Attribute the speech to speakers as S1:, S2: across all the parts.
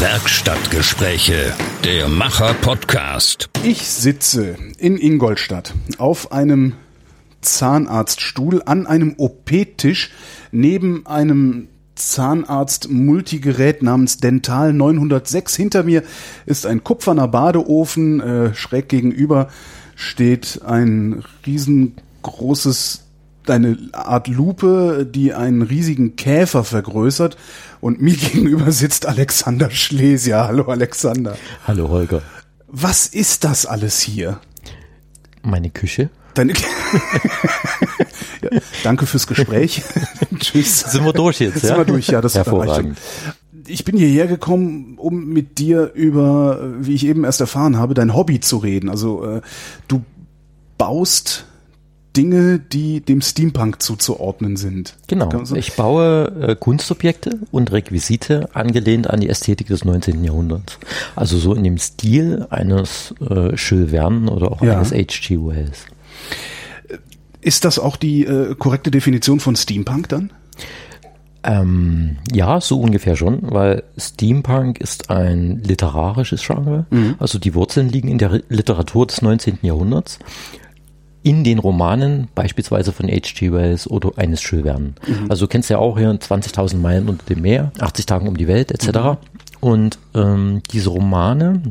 S1: Werkstattgespräche, der Macher-Podcast.
S2: Ich sitze in Ingolstadt auf einem Zahnarztstuhl an einem OP-Tisch neben einem Zahnarzt-Multigerät namens Dental 906. Hinter mir ist ein kupferner Badeofen. Äh, schräg gegenüber steht ein riesengroßes eine Art Lupe, die einen riesigen Käfer vergrößert. Und mir gegenüber sitzt Alexander Schlesier. Hallo Alexander.
S3: Hallo Holger.
S2: Was ist das alles hier?
S3: Meine Küche.
S2: Deine ja, danke fürs Gespräch.
S3: Tschüss. Sind wir durch jetzt?
S2: Sind
S3: ja?
S2: wir durch, ja, das
S3: Hervorragend.
S2: Ich bin hierher gekommen, um mit dir über, wie ich eben erst erfahren habe, dein Hobby zu reden. Also äh, du baust Dinge, die dem Steampunk zuzuordnen sind.
S3: Genau. Ich baue äh, Kunstobjekte und Requisite angelehnt an die Ästhetik des 19. Jahrhunderts. Also so in dem Stil eines äh, Jules Verne oder auch
S2: Ja.
S3: eines H.G. Wells.
S2: Ist das auch die äh, korrekte Definition von Steampunk dann?
S3: Ähm, ja, so ungefähr schon, weil Steampunk ist ein literarisches Genre. Also die Wurzeln liegen in der Literatur des 19. Jahrhunderts. In den Romanen, beispielsweise von H.G. Wells oder eines Jules Verne. Also du kennst ja auch hier 20.000 Meilen unter dem Meer, 80 Tagen um die Welt etc. Und ähm, diese Romane,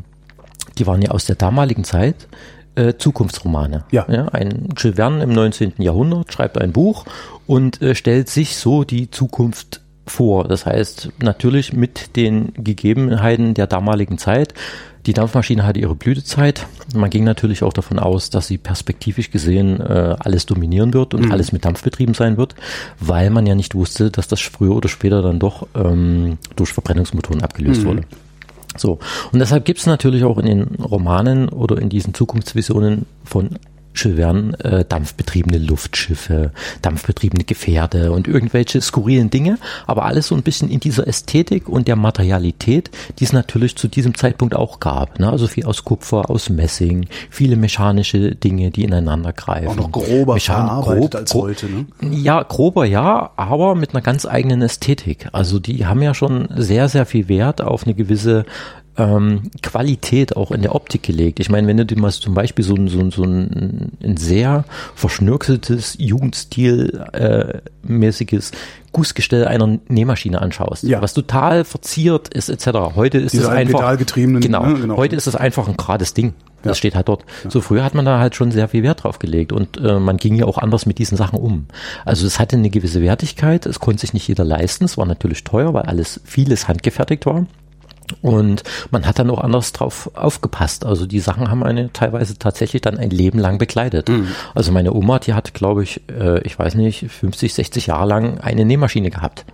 S3: die waren ja aus der damaligen Zeit äh, Zukunftsromane.
S2: Ja.
S3: ein Jules Verne im 19. Jahrhundert schreibt ein Buch und äh, stellt sich so die Zukunft vor. Das heißt, natürlich mit den Gegebenheiten der damaligen Zeit. Die Dampfmaschine hatte ihre Blütezeit. Man ging natürlich auch davon aus, dass sie perspektivisch gesehen äh, alles dominieren wird und alles mit Dampf betrieben sein wird, weil man ja nicht wusste, dass das früher oder später dann doch ähm, durch Verbrennungsmotoren abgelöst wurde. So. Und deshalb gibt es natürlich auch in den Romanen oder in diesen Zukunftsvisionen von Jules Verne äh, dampfbetriebene Luftschiffe, dampfbetriebene Gefährde und irgendwelche skurrilen Dinge, aber alles so ein bisschen in dieser Ästhetik und der Materialität, die es natürlich zu diesem Zeitpunkt auch gab. Ne? Also viel aus Kupfer, aus Messing, viele mechanische Dinge, die ineinander greifen.
S2: Auch noch grober
S3: Mechan- grob-
S2: als heute, ne?
S3: ja, grober ja, aber mit einer ganz eigenen Ästhetik. Also die haben ja schon sehr, sehr viel Wert auf eine gewisse ähm, Qualität auch in der Optik gelegt. Ich meine, wenn du dir mal zum Beispiel so ein, so ein, so ein, ein sehr verschnörkeltes Jugendstil äh, Gussgestell einer Nähmaschine anschaust,
S2: Ja.
S3: was total verziert ist etc. Heute ist
S2: Diese
S3: es einfach genau,
S2: ne, genau.
S3: heute ist es einfach ein gerades Ding. Das
S2: Ja.
S3: steht halt dort. So früher hat man da halt schon sehr viel Wert drauf gelegt und äh, man ging ja auch anders mit diesen Sachen um. Also es hatte eine gewisse Wertigkeit, es konnte sich nicht jeder leisten, es war natürlich teuer, weil alles, vieles handgefertigt war. Und man hat dann auch anders drauf aufgepasst. Also die Sachen haben eine teilweise tatsächlich dann ein Leben lang begleitet. Also meine Oma, die hat, glaube ich, äh, ich weiß nicht, 50, 60 Jahre lang eine Nähmaschine gehabt.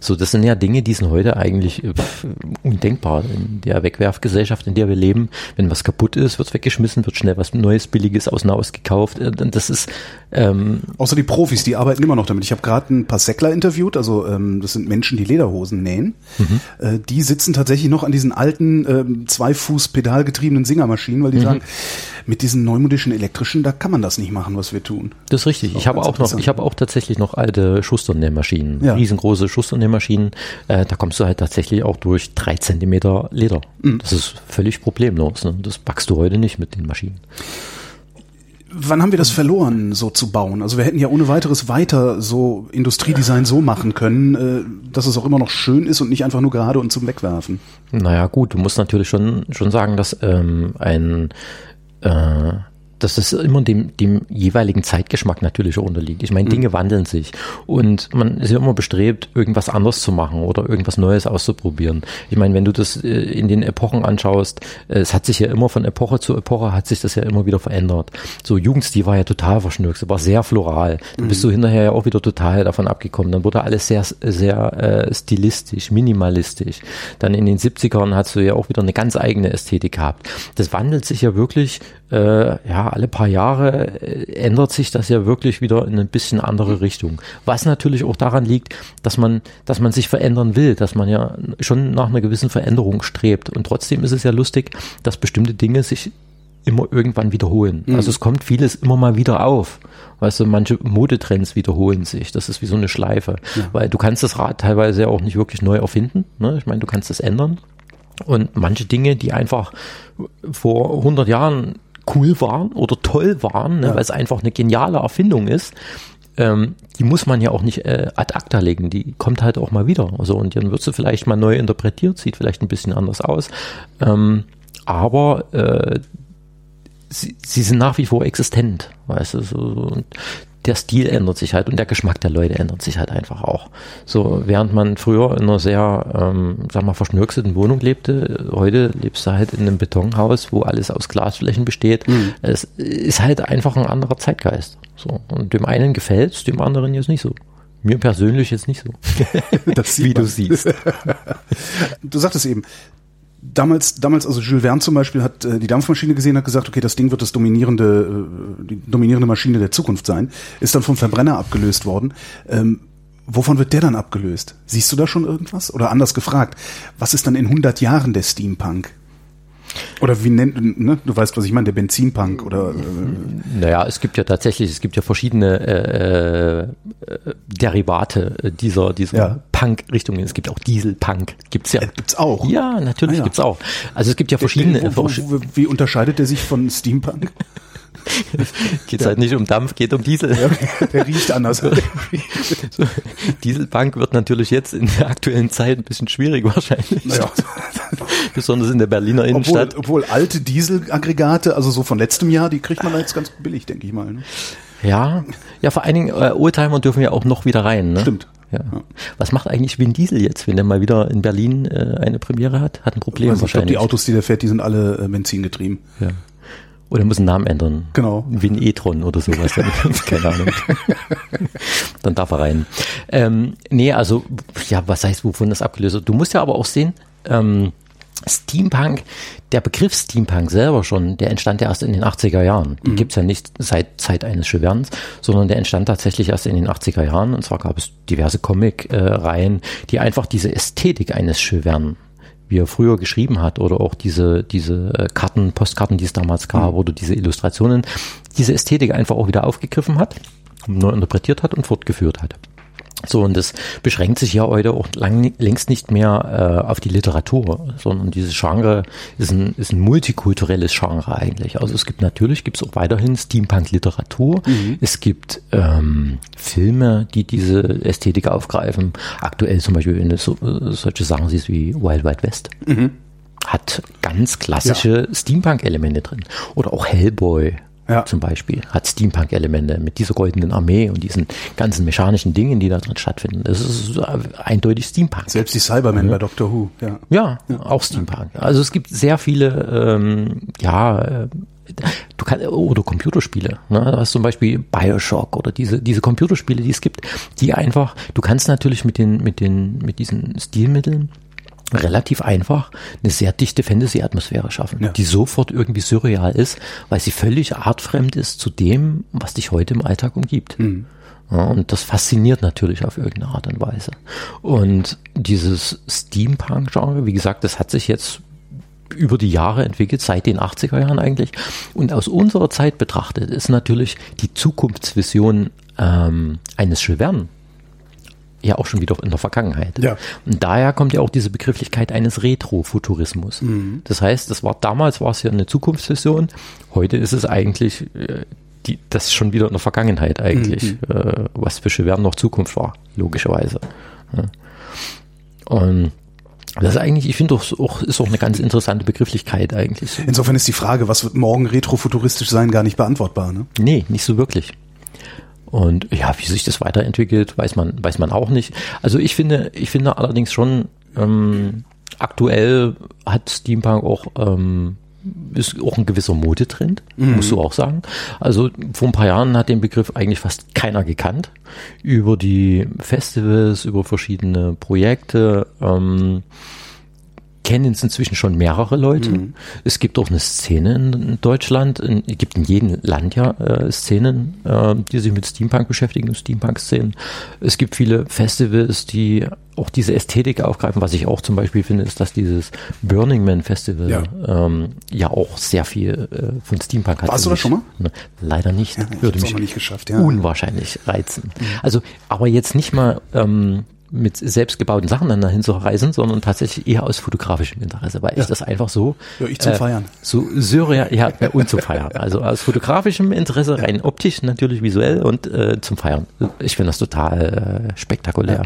S3: So, das sind ja Dinge, die sind heute eigentlich äh, pff, undenkbar in der Wegwerfgesellschaft, in der wir leben. Wenn was kaputt ist, wird weggeschmissen, wird schnell was Neues, Billiges aus Naus gekauft. Äh, Das ist ähm,
S2: Außer die Profis, die arbeiten immer noch damit. Ich habe gerade ein paar Säckler interviewt, also ähm, das sind Menschen, die Lederhosen nähen. Äh, die sitzen tatsächlich noch an diesen alten ähm, zwei Fuß pedalgetriebenen Singermaschinen, weil die sagen, mit diesen neumodischen elektrischen, da kann man das nicht machen, was wir tun.
S3: Das ist richtig.
S2: Das ist
S3: Ich habe auch noch, ich habe auch tatsächlich noch alte Schusternähmaschinen,
S2: Ja.
S3: riesengroße Schusternähmaschinen. Äh, da kommst du halt tatsächlich auch durch drei Zentimeter Leder.
S2: Mhm.
S3: Das ist völlig problemlos. Ne? Das backst du heute nicht mit den Maschinen.
S2: Wann haben wir das verloren, so zu bauen? Also wir hätten ja ohne weiteres weiter so Industriedesign so machen können, äh, dass es auch immer noch schön ist und nicht einfach nur gerade und zum Wegwerfen.
S3: Naja, gut, du musst natürlich schon, schon sagen, dass ähm, ein äh, dass es immer dem, dem jeweiligen Zeitgeschmack natürlich auch unterliegt. Ich meine, Dinge wandeln sich und man ist ja immer bestrebt, irgendwas anders zu machen oder irgendwas Neues auszuprobieren. Ich meine, wenn du das äh, in den Epochen anschaust, äh, es hat sich ja immer von Epoche zu Epoche hat sich das ja immer wieder verändert. So Jugendstil war ja total verschnürkt, war sehr floral. Dann bist du hinterher ja auch wieder total davon abgekommen. Dann wurde alles sehr, sehr äh, stilistisch, minimalistisch. Dann in den 70ern hast du ja auch wieder eine ganz eigene Ästhetik gehabt. Das wandelt sich ja wirklich äh, ja, alle paar Jahre äh, ändert sich das ja wirklich wieder in ein bisschen andere Richtung. Was natürlich auch daran liegt, dass man, dass man sich verändern will, dass man ja schon nach einer gewissen Veränderung strebt. Und trotzdem ist es ja lustig, dass bestimmte Dinge sich immer irgendwann wiederholen. Also es kommt vieles immer mal wieder auf. Weißt du, manche Modetrends wiederholen sich. Das ist wie so eine Schleife. Weil du kannst das Rad teilweise ja auch nicht wirklich neu erfinden. Ne? Ich meine, du kannst es ändern. Und manche Dinge, die einfach vor 100 Jahren cool waren oder toll waren, ne,
S2: Ja.
S3: weil es einfach eine geniale Erfindung ist, ähm, die muss man ja auch nicht äh, ad acta legen, die kommt halt auch mal wieder. Also und dann wird sie vielleicht mal neu interpretiert, sieht vielleicht ein bisschen anders aus. Ähm, aber äh, sie, sie sind nach wie vor existent, weißt du, so, und der Stil ändert sich halt und der Geschmack der Leute ändert sich halt einfach auch. So, während man früher in einer sehr, ähm, sag mal, verschnörkelten Wohnung lebte, heute lebst du halt in einem Betonhaus, wo alles aus Glasflächen besteht. Es ist halt einfach ein anderer Zeitgeist. So, und dem einen gefällt's, dem anderen jetzt nicht so. Mir persönlich jetzt nicht so.
S2: Das
S3: Wie du siehst.
S2: Du sagtest eben, damals, damals, also Jules Verne zum Beispiel hat äh, die Dampfmaschine gesehen, hat gesagt, okay, das Ding wird das dominierende, äh, die dominierende Maschine der Zukunft sein, ist dann vom Verbrenner abgelöst worden. Ähm, wovon wird der dann abgelöst? Siehst du da schon irgendwas? Oder anders gefragt, was ist dann in 100 Jahren der Steampunk? Oder wie nennt, ne? du weißt, was ich meine, der Benzinpunk oder, äh,
S3: Naja, es gibt ja tatsächlich, es gibt ja verschiedene äh, äh, Derivate äh, dieser, dieser
S2: Ja.
S3: Punk-Richtungen. Es gibt auch Diesel-Punk, gibt's ja.
S2: Äh, gibt's auch?
S3: Ja, natürlich
S2: Ah, ja.
S3: gibt's auch. Also es gibt ja verschiedene.
S2: Wo, wo, wo, wie unterscheidet der sich von Steampunk?
S3: geht halt nicht um Dampf, geht um Diesel.
S2: Der riecht anders.
S3: So, Dieselpunk wird natürlich jetzt in der aktuellen Zeit ein bisschen schwierig wahrscheinlich.
S2: Naja.
S3: Besonders in der Berliner
S2: Obwohl,
S3: Innenstadt.
S2: obwohl alte Dieselaggregate, also so von letztem Jahr, die kriegt man jetzt ganz billig, denke ich mal. Ne?
S3: Ja, ja, vor allen Dingen äh, Oldtimer dürfen ja auch noch wieder rein. Ne?
S2: Stimmt.
S3: Ja. Was macht eigentlich Vin Diesel jetzt, wenn der mal wieder in Berlin äh, eine Premiere hat? Hat ein Problem
S2: Also ich glaube,
S3: wahrscheinlich.
S2: die Autos, die der fährt, die sind alle äh, benzingetrieben.
S3: Ja. Oder muss einen Namen ändern.
S2: Genau.
S3: Vin e-tron oder sowas. Dann, keine Ahnung. Dann darf er rein. Ähm, nee, also, ja, was heißt, wovon das abgelöst wird? Du musst ja aber auch sehen, ähm, Steampunk, der Begriff Steampunk selber schon, der entstand ja erst in den 80er Jahren. Den gibt's ja nicht seit Zeit eines Cheverns, sondern der entstand tatsächlich erst in den 80er Jahren. Und zwar gab es diverse Comic-Reihen, die einfach diese Ästhetik eines Chevern wie er früher geschrieben hat oder auch diese, diese äh, Karten, Postkarten, die es damals gab oder diese Illustrationen, diese Ästhetik einfach auch wieder aufgegriffen hat, neu interpretiert hat und fortgeführt hat. So, und das beschränkt sich ja heute auch lang, längst nicht mehr äh, auf die Literatur, sondern dieses Genre ist ein, ist ein multikulturelles Genre eigentlich. Also es gibt natürlich, gibt es auch weiterhin Steampunk-Literatur. Es gibt ähm, Filme, die diese Ästhetik aufgreifen. Aktuell zum Beispiel, wenn du so, äh, solche Sachen wie Wild Wild West. Hat ganz klassische Steampunk-Elemente drin. Oder auch Hellboy
S2: Ja.
S3: zum Beispiel hat Steampunk-Elemente mit dieser goldenen Armee und diesen ganzen mechanischen Dingen, die da drin stattfinden. Das ist eindeutig Steampunk.
S2: Selbst die Cybermen bei Doctor Who, ja.
S3: Ja, auch Steampunk. Also es gibt sehr viele, ähm, ja, äh, du kannst, oder Computerspiele. Ne? Du hast zum Beispiel Bioshock oder diese, diese Computerspiele, die es gibt, die einfach, du kannst natürlich mit den, mit den, mit diesen Stilmitteln relativ einfach eine sehr dichte Fantasy-Atmosphäre schaffen,
S2: Ja.
S3: die sofort irgendwie surreal ist, weil sie völlig artfremd ist zu dem, was dich heute im Alltag umgibt. Ja, und das fasziniert natürlich auf irgendeine Art und Weise. Und dieses Steampunk-Genre, wie gesagt, das hat sich jetzt über die Jahre entwickelt, seit den 80er Jahren eigentlich. Und aus unserer Zeit betrachtet ist natürlich die Zukunftsvision ähm, eines Jules ja auch schon wieder in der Vergangenheit.
S2: Ja.
S3: Und daher kommt ja auch diese Begrifflichkeit eines Retrofuturismus. Das heißt, das war damals war es ja eine Zukunftsvision, heute ist es eigentlich äh, die, das ist schon wieder in der Vergangenheit eigentlich, äh, was für Jules Verne noch Zukunft war, logischerweise. Ja. Und das ist eigentlich, ich finde auch, auch, ist auch eine ganz interessante Begrifflichkeit eigentlich.
S2: Insofern ist die Frage, was wird morgen retrofuturistisch sein, gar nicht beantwortbar. Ne?
S3: Nee, nicht so wirklich. Und ja, wie sich das weiterentwickelt, weiß man, weiß man auch nicht. Also ich finde, ich finde allerdings schon, ähm, aktuell hat Steampunk auch, ähm, ist auch ein gewisser Modetrend, musst du auch sagen. Also vor ein paar Jahren hat den Begriff eigentlich fast keiner gekannt. Über die Festivals, über verschiedene Projekte, ähm, kennen es inzwischen schon mehrere Leute. Es gibt auch eine Szene in Deutschland, in, es gibt in jedem Land ja äh, Szenen, äh, die sich mit Steampunk beschäftigen, Steampunk-Szenen. Es gibt viele Festivals, die auch diese Ästhetik aufgreifen. Was ich auch zum Beispiel finde, ist, dass dieses Burning Man Festival
S2: Ja.
S3: ähm, ja auch sehr viel äh, von Steampunk hat.
S2: Warst du da
S3: Und
S2: schon mal?
S3: Ne, Leider nicht.
S2: Ja,
S3: Würde mich
S2: nicht geschafft, ja.
S3: unwahrscheinlich reizen. Also, aber jetzt nicht mal, ähm, mit selbstgebauten Sachen dann dahin zu reisen, sondern tatsächlich eher aus fotografischem Interesse, weil ich das einfach so
S2: Ja, ich zum
S3: äh,
S2: Feiern.
S3: so surreal, ja, ja, und zum Feiern. Also aus fotografischem Interesse, rein optisch natürlich visuell und äh, zum Feiern. Ich finde das total äh, spektakulär.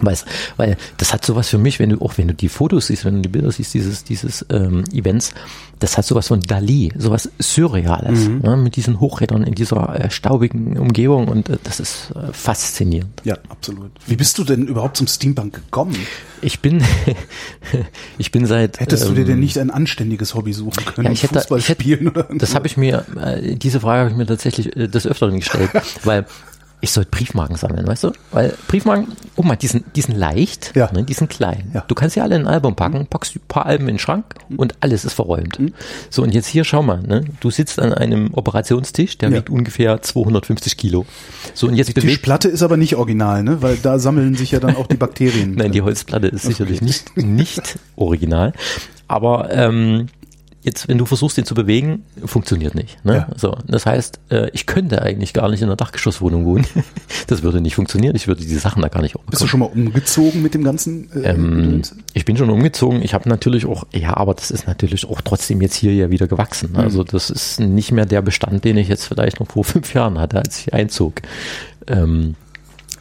S3: Weißt, weil das hat sowas für mich, wenn du auch wenn du die Fotos siehst, wenn du die Bilder siehst dieses dieses ähm, Events, das hat sowas von Dali, sowas Surreales,
S2: Mhm.
S3: ne, mit diesen Hochrädern in dieser äh, staubigen Umgebung und äh, das ist äh, faszinierend.
S2: Ja, absolut. Wie bist du denn überhaupt zum Steampunk gekommen?
S3: Ich bin, ich bin seit
S2: Hättest du
S3: ähm,
S2: dir denn nicht ein anständiges Hobby suchen können?
S3: Ja, ich hätte,
S2: Fußball
S3: ich hätte,
S2: spielen oder
S3: das habe ich mir, äh, diese Frage habe ich mir tatsächlich äh, des Öfteren gestellt, weil ich sollte Briefmarken sammeln, weißt du? Weil Briefmarken, guck mal, die sind, die sind leicht,
S2: Ja.
S3: ne, die sind klein.
S2: Ja.
S3: Du kannst sie alle in ein Album packen, packst ein paar Alben in den Schrank und alles ist verräumt.
S2: Mhm.
S3: So, und jetzt hier, schau mal, ne? du sitzt an einem Operationstisch, der
S2: Ja.
S3: wiegt ungefähr 250 Kilo. So, und jetzt
S2: Die Tischplatte ist aber nicht original, ne? Weil da sammeln sich ja dann auch die Bakterien.
S3: Nein, die Holzplatte ist sicherlich nicht, nicht original. Aber ähm, jetzt, wenn du versuchst, den zu bewegen, funktioniert nicht. Ne?
S2: Ja.
S3: So, das heißt, äh, ich könnte eigentlich gar nicht in einer Dachgeschosswohnung wohnen. Das würde nicht funktionieren. Ich würde die Sachen da gar nicht
S2: Bist du schon mal umgezogen mit dem ganzen? Äh,
S3: ähm, ich bin schon umgezogen. Ich habe natürlich auch, ja, aber das ist natürlich auch trotzdem jetzt hier ja wieder gewachsen. Also das ist nicht mehr der Bestand, den ich jetzt vielleicht noch vor fünf Jahren hatte, als ich einzog. Ähm,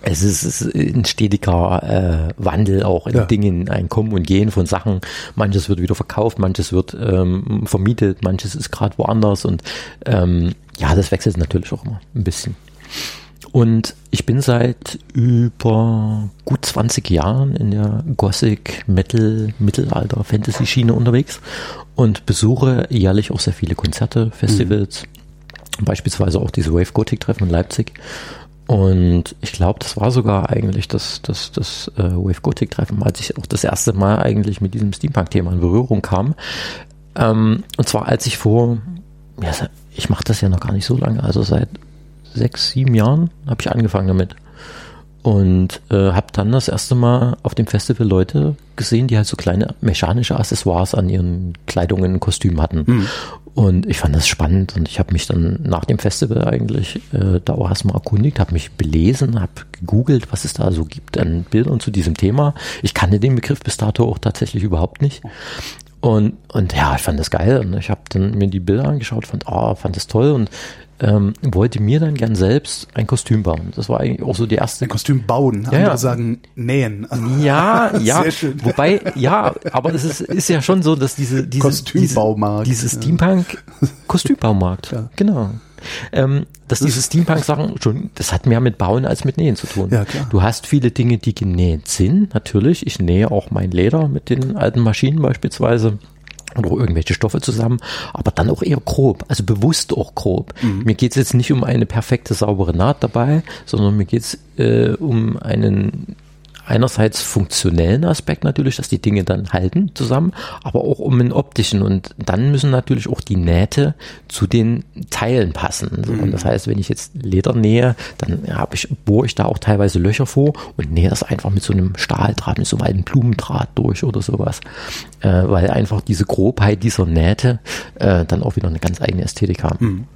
S3: es ist, es ist ein stetiger äh, Wandel auch in
S2: Ja.
S3: Dingen, ein Kommen und Gehen von Sachen. Manches wird wieder verkauft, manches wird ähm, vermietet, manches ist gerade woanders und ähm, ja, das wechselt natürlich auch immer ein bisschen. Und ich bin seit über gut 20 Jahren in der Gothic, Metal, Mittelalter, Fantasy-Schiene unterwegs und besuche jährlich auch sehr viele Konzerte, Festivals, beispielsweise auch diese Wave Gothic Treffen in Leipzig. Und ich glaube, das war sogar eigentlich das, das, das äh, Wave Gothic Treffen, als ich auch das erste Mal eigentlich mit diesem Steampunk-Thema in Berührung kam. Ähm, und zwar als ich vor, ja, ich mache das ja noch gar nicht so lange, also seit sechs, sieben Jahren habe ich angefangen damit. Und äh, habe dann das erste Mal auf dem Festival Leute gesehen, die halt so kleine mechanische Accessoires an ihren Kleidungen und Kostümen hatten. Und ich fand das spannend und ich habe mich dann nach dem Festival eigentlich äh, da auch erstmal erkundigt, habe mich belesen, habe gegoogelt, was es da so gibt an Bildern zu diesem Thema. Ich kannte den Begriff bis dato auch tatsächlich überhaupt nicht. Und, und ja, ich fand das geil und ich habe dann mir die Bilder angeschaut, fand, oh, fand das toll und ähm, wollte mir dann gern selbst ein Kostüm bauen. Das war eigentlich auch so die erste
S2: Ein Kostüm bauen. Andere
S3: ja.
S2: sagen nähen.
S3: ja, ja.
S2: Sehr schön.
S3: Wobei, ja, aber es ist, ist ja schon so, dass diese, diese
S2: Kostümbaumarkt,
S3: diese, diese
S2: ja.
S3: Steampunk Kostümbaumarkt,
S2: Ja.
S3: genau. Ähm, dass diese Steampunk-Sachen schon, das hat mehr mit Bauen als mit Nähen zu tun.
S2: Ja, klar.
S3: Du hast viele Dinge, die genäht sind, natürlich. Ich nähe auch mein Leder mit den alten Maschinen beispielsweise oder irgendwelche Stoffe zusammen, aber dann auch eher grob, also bewusst auch grob. Mir geht es jetzt nicht um eine perfekte, saubere Naht dabei, sondern mir geht es äh, um einen einerseits funktionellen Aspekt natürlich, dass die Dinge dann halten zusammen, aber auch um einen optischen und dann müssen natürlich auch die Nähte zu den Teilen passen. Und das heißt, wenn ich jetzt Leder nähe, dann habe ich, bohre ich da auch teilweise Löcher vor und nähe das einfach mit so einem Stahldraht, mit so einem alten Blumendraht durch oder sowas. Äh, weil einfach diese Grobheit dieser Nähte äh, dann auch wieder eine ganz eigene Ästhetik haben.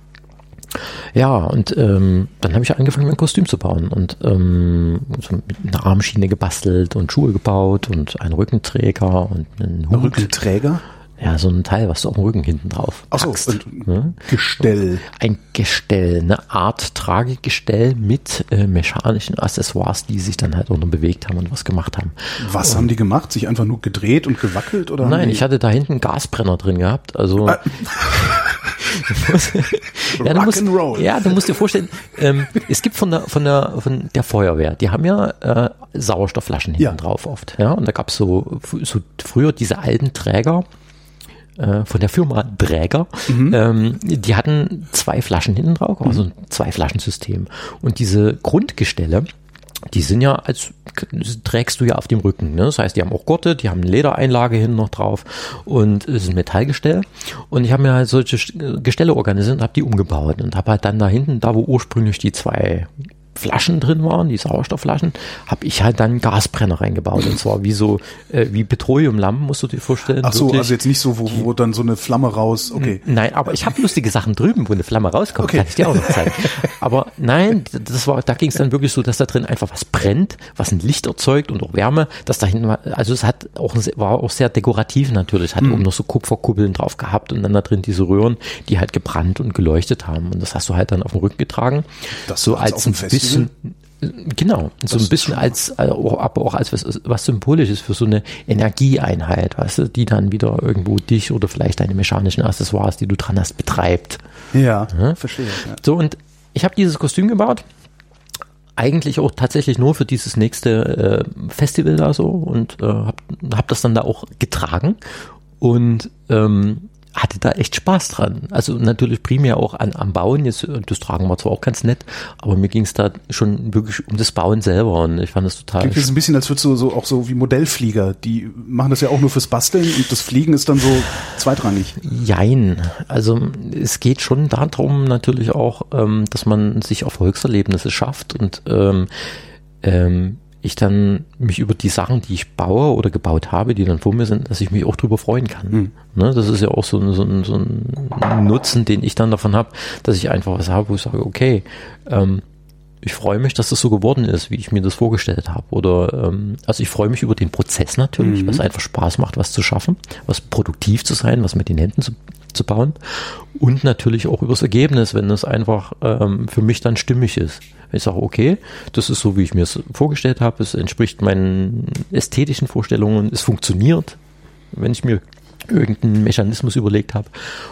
S3: Ja, und ähm, dann habe ich angefangen, mir ein Kostüm zu bauen und ähm, so mit einer Armschiene gebastelt und Schuhe gebaut und einen Rückenträger und einen Hut.
S2: Rückenträger.
S3: Ja, so ein Teil, was du auf dem Rücken hinten drauf
S2: Achso,
S3: packst.
S2: und
S3: Ne?
S2: Gestell.
S3: Ein Gestell, eine Art Tragegestell mit äh, mechanischen Accessoires, die sich dann halt auch noch bewegt haben und was gemacht haben.
S2: Was haben die gemacht? Sich einfach nur gedreht und gewackelt? Oder
S3: Nein, ich hatte da hinten einen Gasbrenner drin gehabt. Also
S2: Ah.
S3: ja, du musst, ja, du musst dir vorstellen, ähm, es gibt von der von der von der Feuerwehr, die haben ja äh, Sauerstoffflaschen hinten
S2: Ja.
S3: drauf oft, ja, und da gab's so so früher diese alten Träger äh, von der Firma Träger, ähm, die hatten zwei Flaschen hinten drauf, also ein zwei Flaschensystem und diese Grundgestelle die sind ja als trägst du ja auf dem Rücken. Ne? Das heißt, die haben auch Gurte, die haben eine Ledereinlage hinten noch drauf und es ist ein Metallgestell. Und ich habe mir halt solche Gestelle organisiert und habe die umgebaut und habe halt dann da hinten, da wo ursprünglich die zwei Flaschen drin waren, die Sauerstoffflaschen, habe ich halt dann Gasbrenner reingebaut. Und zwar wie so, äh, wie Petroleumlampen, musst du dir vorstellen.
S2: Ach so,
S3: wirklich.
S2: also jetzt nicht so, wo, wo dann so eine Flamme raus, okay.
S3: Nein, aber ich habe lustige Sachen drüben, wo eine Flamme rauskommt,
S2: Okay.
S3: kann ich dir auch noch zeigen. Aber nein, das war, da ging es dann wirklich so, dass da drin einfach was brennt, was ein Licht erzeugt und auch Wärme. Das da hinten war, also es hat auch war auch sehr dekorativ natürlich, hat oben noch so Kupferkuppeln drauf gehabt und dann da drin diese Röhren, die halt gebrannt und geleuchtet haben. Und das hast du halt dann auf dem Rücken getragen.
S2: Das
S3: so als ein bisschen Genau, so ein bisschen als, äh, aber auch als was, was Symbolisches für so eine Energieeinheit, weißt du, die dann wieder irgendwo dich oder vielleicht deine mechanischen Accessoires, die du dran hast, betreibt.
S2: Ja, verstehe. Ja.
S3: So, und ich habe dieses Kostüm gebaut. Eigentlich auch tatsächlich nur für dieses nächste äh, Festival da so und äh, habe hab das dann da auch getragen und ähm, hatte da echt Spaß dran. Also natürlich primär auch an, am Bauen. Jetzt, äh, das Tragen war zwar auch ganz nett, aber mir ging es da schon wirklich um das Bauen selber und ich fand das total
S2: Klingt jetzt ein bisschen, als würdest du so auch so wie Modellflieger. Die machen das ja auch nur fürs Basteln und das Fliegen ist dann so zweitrangig.
S3: Jein. Also es geht schon darum natürlich auch, ähm, dass man sich Erfolgserlebnisse schafft und ähm, ähm, ich dann mich über die Sachen, die ich baue oder gebaut habe, die dann vor mir sind, dass ich mich auch drüber freuen kann. Ne, das ist ja auch so ein, so, ein, so ein Nutzen, den ich dann davon habe, dass ich einfach was habe, wo ich sage, okay, ähm, ich freue mich, dass das so geworden ist, wie ich mir das vorgestellt habe. Oder ähm, also ich freue mich über den Prozess natürlich, was einfach Spaß macht, was zu schaffen, was produktiv zu sein, was mit den Händen zu, zu bauen. Und natürlich auch über das Ergebnis, wenn es einfach ähm, für mich dann stimmig ist. Ich sage, okay, das ist so, wie ich mir es vorgestellt habe, es entspricht meinen ästhetischen Vorstellungen, es funktioniert, wenn ich mir irgendeinen Mechanismus überlegt habe.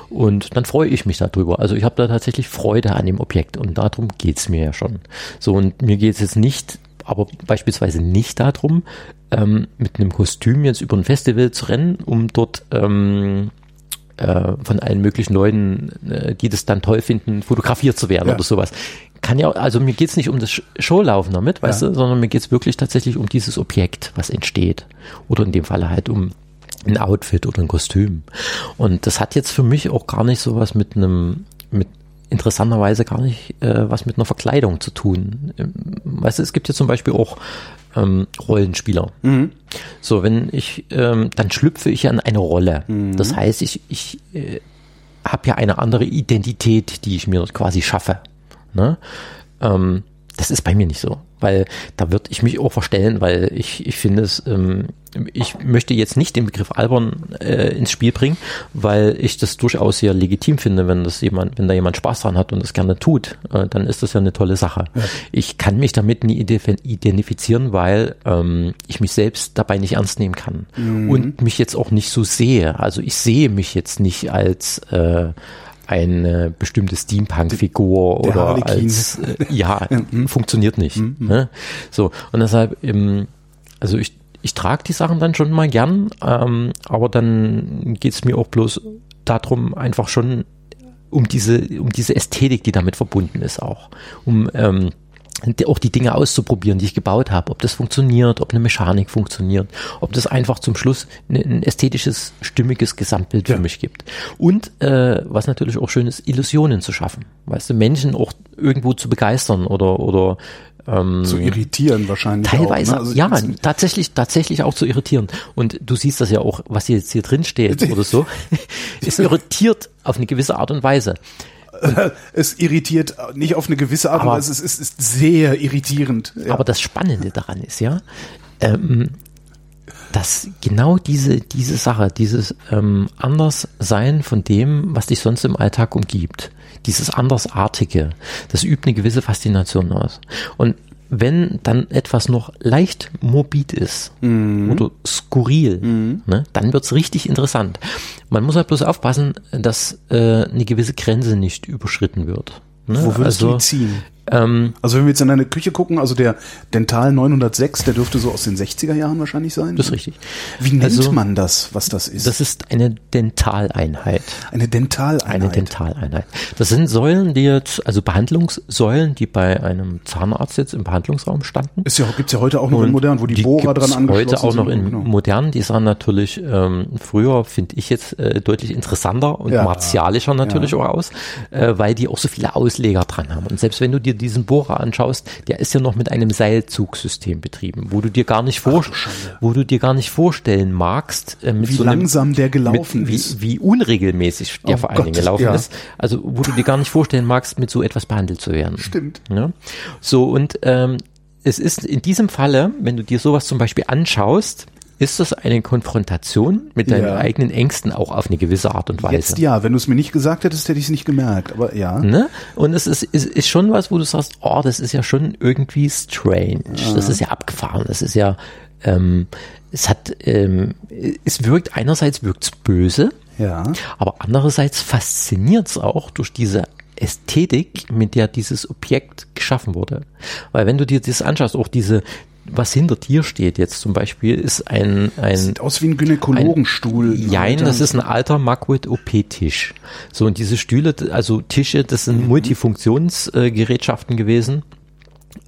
S3: Und dann freue ich mich darüber. Also ich habe da tatsächlich Freude an dem Objekt und darum geht's mir ja schon. So, und mir geht's jetzt nicht, aber beispielsweise nicht darum, ähm, mit einem Kostüm jetzt über ein Festival zu rennen, um dort ähm, äh, von allen möglichen Leuten, äh, die das dann toll finden, fotografiert zu werden
S2: Ja.
S3: oder sowas. Kann ja, also mir geht's nicht um das Sh- Showlaufen damit, weißt
S2: Ja.
S3: du, sondern mir geht's wirklich tatsächlich um dieses Objekt, was entsteht. Oder in dem Falle halt um ein Outfit oder ein Kostüm. Und das hat jetzt für mich auch gar nicht sowas mit einem, mit interessanterweise gar nicht äh, was mit einer Verkleidung zu tun. Ähm, Weißt du, es gibt ja zum Beispiel auch ähm, Rollenspieler. So, wenn ich, ähm, dann schlüpfe ich an eine Rolle. Das heißt, ich, ich äh, habe ja eine andere Identität, die ich mir quasi schaffe. Ne? Ähm, das ist bei mir nicht so, weil da würde ich mich auch verstellen, weil ich, ich finde es, ähm, ich möchte jetzt nicht den Begriff albern äh, ins Spiel bringen, weil ich das durchaus sehr legitim finde, wenn das jemand, wenn da jemand Spaß dran hat und das gerne tut, äh, dann ist das ja eine tolle Sache. Ich kann mich damit nie ident- identifizieren, weil ähm, ich mich selbst dabei nicht ernst nehmen kann und mich jetzt auch nicht so sehe. Also ich sehe mich jetzt nicht als äh, eine bestimmte Steampunk-Figur
S2: Der
S3: oder als äh, ja, funktioniert nicht. Ne? So, und deshalb, ähm, also ich, ich trage die Sachen dann schon mal gern, ähm, aber dann geht's mir auch bloß darum, einfach schon um diese, um diese Ästhetik, die damit verbunden ist auch. Um ähm, auch die Dinge auszuprobieren, die ich gebaut habe, ob das funktioniert, ob eine Mechanik funktioniert, ob das einfach zum Schluss ein ästhetisches, stimmiges Gesamtbild für
S2: Ja.
S3: mich gibt. Und äh, was natürlich auch schön ist, Illusionen zu schaffen. Weißt du, Menschen auch irgendwo zu begeistern oder oder ähm,
S2: Zu irritieren wahrscheinlich.
S3: Teilweise,
S2: auch, ne? Also
S3: ja, tatsächlich, tatsächlich auch zu irritieren. Und du siehst das ja auch, was hier jetzt hier drin steht oder so. Es irritiert auf eine gewisse Art und Weise.
S2: es irritiert nicht auf eine gewisse Art
S3: Aber-
S2: es ist, ist sehr irritierend. Ja.
S3: Aber das Spannende daran ist ja, ähm, dass genau diese, diese Sache, dieses ähm, Anderssein von dem, was dich sonst im Alltag umgibt, dieses Andersartige, das übt eine gewisse Faszination aus. Und wenn dann etwas noch leicht morbid ist oder skurril, ne, dann wird's richtig interessant. Man muss halt bloß aufpassen, dass äh, eine gewisse Grenze nicht überschritten wird. Ne?
S2: Wo würdest du
S3: also,
S2: die ziehen?
S3: Ähm,
S2: Also wenn wir jetzt in deine Küche gucken, also der Dental 906, der dürfte so aus den 60er Jahren wahrscheinlich sein.
S3: das ist richtig.
S2: Wie nennt
S3: Also-
S2: man das, was das ist?
S3: Das ist eine Dentaleinheit.
S2: eine Dentaleinheit.
S3: Eine Dentaleinheit. Das sind Säulen, die jetzt, also Behandlungssäulen, die bei einem Zahnarzt jetzt im Behandlungsraum standen.
S2: Ist ja, gibt's ja heute auch noch in
S3: Und
S2: modern, wo die, Bohrer
S3: gibt's
S2: dran angeschlossen
S3: heute auch noch
S2: sind.
S3: in
S2: Genau.
S3: modern. Die sahen natürlich ähm, früher, finde ich jetzt, äh, deutlich interessanter und
S2: Ja.
S3: martialischer natürlich auch aus, äh, weil die auch so viele Ausleger dran haben. Und selbst wenn du dir diesen Bohrer anschaust, der ist ja noch mit einem Seilzugsystem betrieben, wo du dir gar nicht vor, wo du dir gar nicht vorstellen magst, äh,
S2: Wie
S3: so einem,
S2: langsam der gelaufen
S3: mit,
S2: ist.
S3: Wie, wie unregelmäßig der
S2: Oh
S3: vor allen Dingen gelaufen
S2: ja.
S3: ist. Also wo du dir gar nicht vorstellen magst, mit so etwas behandelt zu werden.
S2: Stimmt.
S3: Ja? So, und ähm, es ist in diesem Falle, wenn du dir sowas zum Beispiel anschaust, ist das eine Konfrontation mit deinen
S2: Ja.
S3: eigenen Ängsten auch auf eine gewisse Art und Weise.
S2: Jetzt ja, wenn du es mir nicht gesagt hättest, hätte ich es nicht gemerkt. Aber ja.
S3: Ne? Und es ist, ist, ist schon was, wo du sagst, oh, das ist ja schon irgendwie strange. Das ist ja abgefahren. Das ist ja, ähm, es hat, ähm, es wirkt, einerseits wirkt's böse,
S2: Ja.
S3: aber andererseits fasziniert's auch durch diese Ästhetik, mit der dieses Objekt geschaffen wurde. Weil wenn du dir das anschaust, auch diese, was hinter dir steht jetzt zum Beispiel, ist ein, ein
S2: Sieht aus wie ein Gynäkologenstuhl.
S3: Jein, das ist ein alter Magwood OP-Tisch. So, und diese Stühle, also Tische, das sind Multifunktionsgerätschaften gewesen.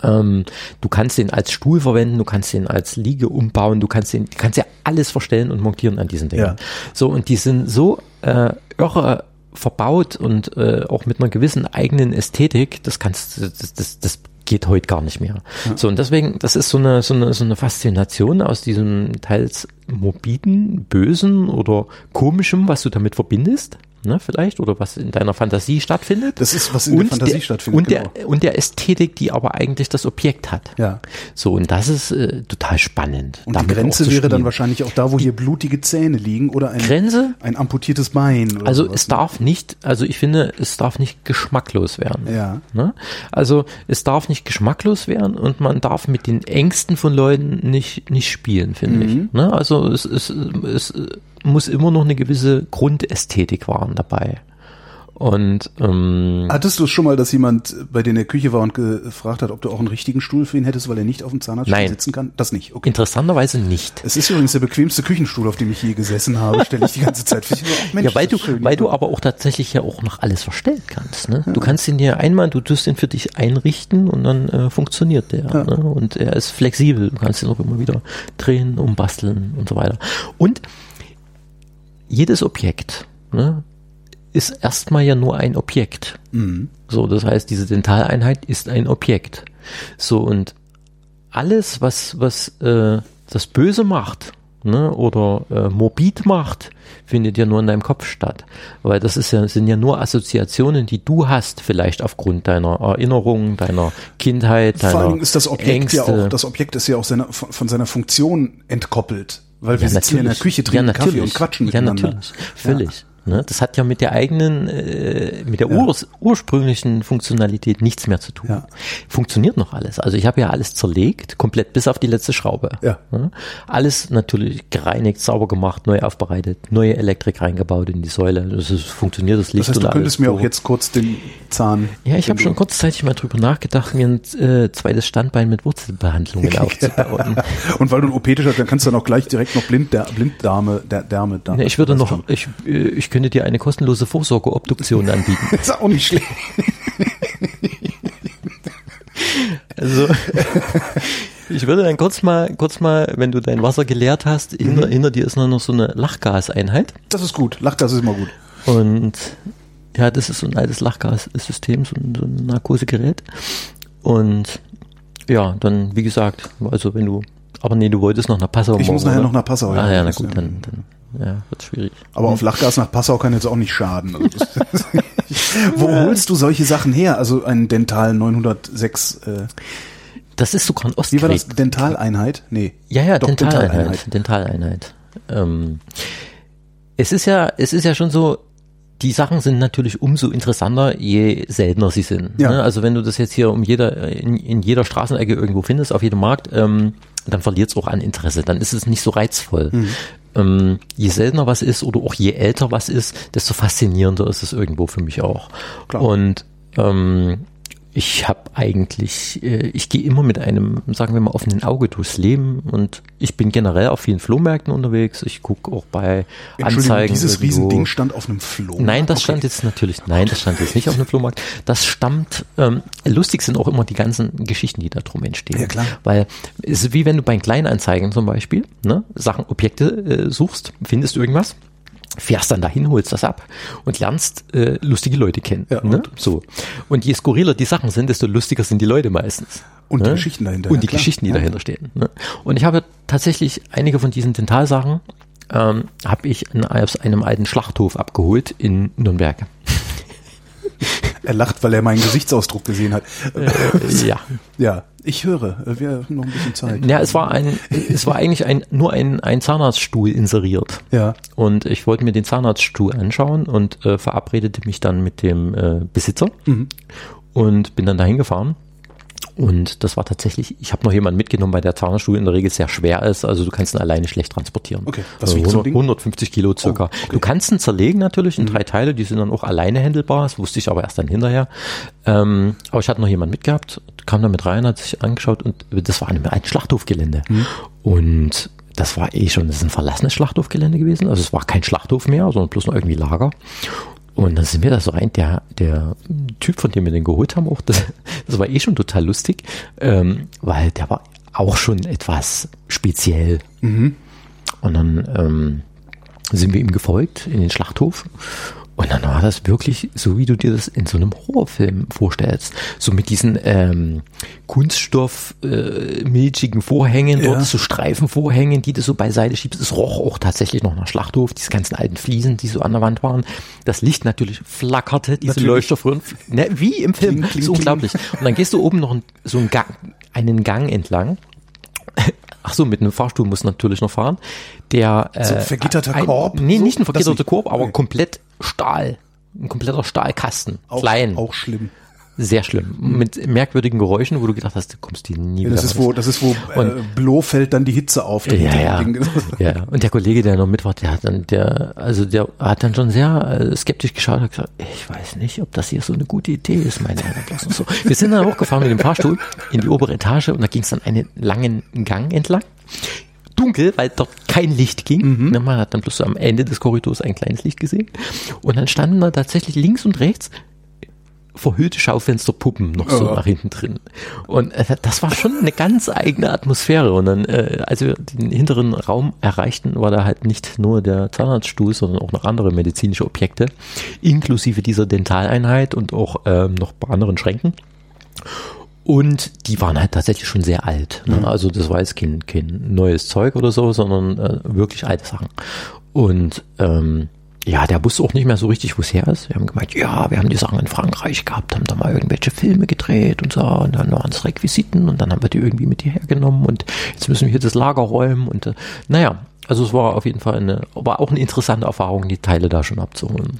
S3: Ähm, du kannst den als Stuhl verwenden, du kannst den als Liege umbauen, du kannst den, du kannst ja alles verstellen und montieren an diesen Dingen.
S2: Ja.
S3: So, und die sind so äh, irre verbaut und äh, auch mit einer gewissen eigenen Ästhetik, das kannst du- das, das, das geht heute gar nicht mehr. So, und deswegen, das ist so eine, so eine, so eine Faszination aus diesem teils morbiden, bösen oder komischem, was du damit verbindest. Ne, vielleicht, oder was in deiner Fantasie stattfindet.
S2: Das ist, was in der Fantasie stattfindet,
S3: Und,
S2: genau.
S3: der, und der Ästhetik, die aber eigentlich das Objekt hat.
S2: Ja.
S3: So, und das ist äh, total spannend.
S2: Und die Grenze wäre dann wahrscheinlich auch da, wo hier blutige Zähne liegen oder ein,
S3: Grenze?
S2: ein amputiertes Bein.
S3: Also
S2: sowas.
S3: es darf nicht, also ich finde, es darf nicht geschmacklos werden.
S2: Ja.
S3: Ne? Also es darf nicht geschmacklos werden und man darf mit den Ängsten von Leuten nicht, nicht spielen, finde
S2: Mhm.
S3: ich. Ne? Also es, es, es muss immer noch eine gewisse Grundästhetik waren dabei. Und ähm,
S2: Hattest du es schon mal, dass jemand bei dir in der Küche war und gefragt hat, ob du auch einen richtigen Stuhl für ihn hättest, weil er nicht auf dem Zahnarztstuhl sitzen kann? Das nicht, okay.
S3: interessanterweise nicht.
S2: Es ist übrigens der bequemste Küchenstuhl, auf dem ich je gesessen habe, stelle ich die ganze Zeit fest. Mensch,
S3: Ja, weil du,
S2: schön.
S3: weil du aber auch tatsächlich ja auch noch alles verstellen kannst. Ne? Du kannst ihn dir einmal, du tust ihn für dich einrichten und dann äh, funktioniert der. Ne? Und er ist flexibel. Du kannst ihn auch immer wieder drehen, umbasteln und so weiter. Und jedes Objekt ne, ist erstmal ja nur ein Objekt. So, das heißt, diese Dentaleinheit ist ein Objekt. So, und alles, was, was äh, das Böse macht ne, oder äh, morbid macht, findet ja nur in deinem Kopf statt. Weil das ist ja, sind ja nur Assoziationen, die du hast, vielleicht aufgrund deiner Erinnerungen, deiner Kindheit, deiner
S2: Vor allem ist das Objekt ja
S3: Ängste.
S2: auch, das Objekt ist ja auch seiner, von, von seiner Funktion entkoppelt. Weil wir
S3: ja,
S2: sitzen hier in der
S3: natürlich.
S2: Küche, trinken
S3: ja,
S2: Kaffee
S3: natürlich.
S2: und quatschen
S3: Ja,
S2: miteinander.
S3: natürlich. Völlig. Ne? Das hat ja mit der eigenen, äh, mit der urs ursprünglichen Funktionalität nichts mehr zu tun.
S2: Ja.
S3: Funktioniert noch alles. Also ich habe ja alles zerlegt, komplett bis auf die letzte Schraube.
S2: Ja.
S3: Ne? Alles natürlich gereinigt, sauber gemacht, neu aufbereitet, neue Elektrik reingebaut in die Säule. Das ist, funktioniert das Licht
S2: Das heißt, du könntest mir auch jetzt kurz den Zahn.
S3: Ja, ich habe schon kurzzeitig mal drüber nachgedacht, mir ein äh, zweites Standbein mit Wurzelbehandlungen aufzubauen.
S2: Und weil du ein OP-Tisch hast, dann kannst du dann auch gleich direkt noch Blind, Blinddarme, der Därme da.
S3: Ja, ich würde noch, ich, äh, ich könnte dir eine kostenlose Vorsorgeobduktion anbieten.
S2: ist auch nicht schlecht.
S3: Also ich würde dann kurz mal, kurz mal, wenn du dein Wasser geleert hast, hinter, hinter dir ist noch so eine Lachgaseinheit.
S2: Das ist gut. Lachgas ist immer gut.
S3: Und ja, das ist so ein altes Lachgassystem, so ein, so ein Narkosegerät. Und ja, dann, wie gesagt, also wenn du, aber nee, du wolltest noch nach Passau
S2: Ich muss
S3: morgen,
S2: nachher
S3: oder?
S2: noch nach Passau, ja.
S3: Ah ja, na
S2: Das,
S3: gut, dann, dann ja, wird schwierig.
S2: Aber auf Lachgas nach Passau kann jetzt auch nicht schaden. Also das, Wo holst du solche Sachen her? Also ein Dental 906, äh,
S3: Das ist sogar ein
S2: wie war das?
S3: Ostkrieg.
S2: Dentaleinheit? Nee.
S3: Ja, ja,
S2: Doch,
S3: Dentaleinheit. Dentaleinheit. Ähm, es ist ja, es ist ja schon so, die Sachen sind natürlich umso interessanter, je seltener sie sind.
S2: Ja.
S3: Ne? Also wenn du das jetzt hier um jeder, in, in jeder Straßenecke irgendwo findest, auf jedem Markt, ähm, dann verliert es auch an Interesse. Dann ist es nicht so reizvoll.
S2: Mhm.
S3: Ähm, je seltener was ist oder auch je älter was ist, desto faszinierender ist es irgendwo für mich auch.
S2: Klar.
S3: Und ähm, ich habe eigentlich, äh, ich gehe immer mit einem, sagen wir mal, offenen Auge durchs Leben und ich bin generell auf vielen Flohmärkten unterwegs. Ich gucke auch bei Anzeigen.
S2: dieses
S3: irgendwo.
S2: Riesending stand auf einem Floh.
S3: Nein, das
S2: Okay.
S3: stand jetzt natürlich, nein, das stand jetzt nicht auf einem Flohmarkt. Das stammt, ähm, lustig sind auch immer die ganzen Geschichten, die da drum entstehen.
S2: Ja, klar.
S3: Weil es ist wie wenn du bei Kleinanzeigen zum Beispiel, ne, Sachen, Objekte äh, suchst, findest du irgendwas fährst dann dahin, holst das ab und lernst äh, lustige Leute kennen.
S2: Ja,
S3: ne?
S2: und?
S3: So. Und je skurriler die Sachen sind, desto lustiger sind die Leute meistens.
S2: Und die
S3: ne?
S2: Geschichten dahinter,
S3: Und die
S2: klar.
S3: Geschichten, die
S2: Ja.
S3: dahinter stehen. Ne? Und ich habe tatsächlich einige von diesen Dentalsachen ähm, habe ich in, aus einem alten Schlachthof abgeholt in Nürnberg.
S2: Er lacht, weil er meinen Gesichtsausdruck gesehen hat.
S3: Äh, ja.
S2: Ja, ich höre. äh, Wir haben noch ein bisschen Zeit.
S3: Ja, es war ein, es war eigentlich ein, nur ein, ein Zahnarztstuhl inseriert.
S2: Ja.
S3: Und ich wollte mir den Zahnarztstuhl anschauen und äh, verabredete mich dann mit dem äh, Besitzer und bin dann dahin gefahren. Und das war tatsächlich, ich habe noch jemanden mitgenommen, weil der Zahnarztstuhl in der Regel sehr schwer ist, also du kannst ihn alleine schlecht transportieren.
S2: Okay, was
S3: also
S2: wiegt so ein
S3: 100,
S2: Ding?
S3: 150 Kilo circa.
S2: Oh, okay.
S3: Du kannst ihn zerlegen natürlich in drei Teile, die sind dann auch alleine händelbar, das wusste ich aber erst dann hinterher. Ähm, aber ich hatte noch jemanden mitgehabt, kam da mit rein, hat sich angeschaut und das war ein, ein Schlachthofgelände. Und das war eh schon, das ist ein verlassenes Schlachthofgelände gewesen. Also es war kein Schlachthof mehr, sondern bloß noch irgendwie Lager. Und dann sind wir da so rein, der, der Typ, von dem wir den geholt haben, auch, das, das war eh schon total lustig, ähm, weil der war auch schon etwas speziell. Und dann ähm, sind wir ihm gefolgt in den Schlachthof. Und dann war das wirklich so, wie du dir das in so einem Horrorfilm vorstellst. So mit diesen ähm, Kunststoff äh, milchigen Vorhängen,
S2: Ja.
S3: dort so Streifenvorhängen, die du so beiseite schiebst. Es roch auch tatsächlich noch nach Schlachthof, diese ganzen alten Fliesen, die so an der Wand waren. Das Licht natürlich flackerte, diese
S2: Natürlich.
S3: Leuchterfröhren, ne, wie im Film.
S2: Kling, kling,
S3: so unglaublich. Und dann gehst du oben noch so einen Gang, einen Gang entlang. Ach so, mit einem Fahrstuhl muss natürlich noch fahren. Der äh,
S2: So ein vergitterter
S3: ein,
S2: Korb?
S3: Nee,
S2: So?
S3: nicht ein vergitterter. Korb, aber
S2: Okay.
S3: komplett Stahl. Ein kompletter Stahlkasten.
S2: Auch,
S3: Klein.
S2: auch schlimm.
S3: Sehr schlimm. Mit merkwürdigen Geräuschen, wo du gedacht hast, du kommst hier nie
S2: Ja,
S3: wieder
S2: das ist
S3: raus.
S2: wo, das ist wo äh,
S3: Und-
S2: Blofeld dann die Hitze auf.
S3: Ja, ja. ja. Und der Kollege, der noch mit war, der hat dann, der, also der hat dann schon sehr äh, skeptisch geschaut und hat gesagt, ich weiß nicht, ob das hier so eine gute Idee ist, meine Herren. und So. Wir sind dann hochgefahren mit dem Fahrstuhl in die obere Etage und da ging es dann einen langen Gang entlang. Dunkel, weil dort kein Licht ging. Ne, Man hat dann bloß am Ende des Korridors ein kleines Licht gesehen. Und dann standen da tatsächlich links und rechts verhüllte Schaufensterpuppen noch so
S2: Ja.
S3: nach hinten drin. Und äh, das war schon eine ganz eigene Atmosphäre. Und dann, äh, als wir den hinteren Raum erreichten, war da halt nicht nur der Zahnarztstuhl, sondern auch noch andere medizinische Objekte, inklusive dieser Dentaleinheit und auch ähm, noch bei anderen Schränken. Und die waren halt tatsächlich schon sehr alt. Ne? Also das war jetzt kein, kein neues Zeug oder so, sondern äh, wirklich alte Sachen. Und ähm, ja, der wusste auch nicht mehr so richtig, wo es her ist. Wir haben gemeint, ja, wir haben die Sachen in Frankreich gehabt, haben da mal irgendwelche Filme gedreht und so, und dann waren es Requisiten und dann haben wir die irgendwie mit hierher genommen und jetzt müssen wir hier das Lager räumen und äh, naja, also es war auf jeden Fall eine, aber auch eine interessante Erfahrung, die Teile da schon abzuholen.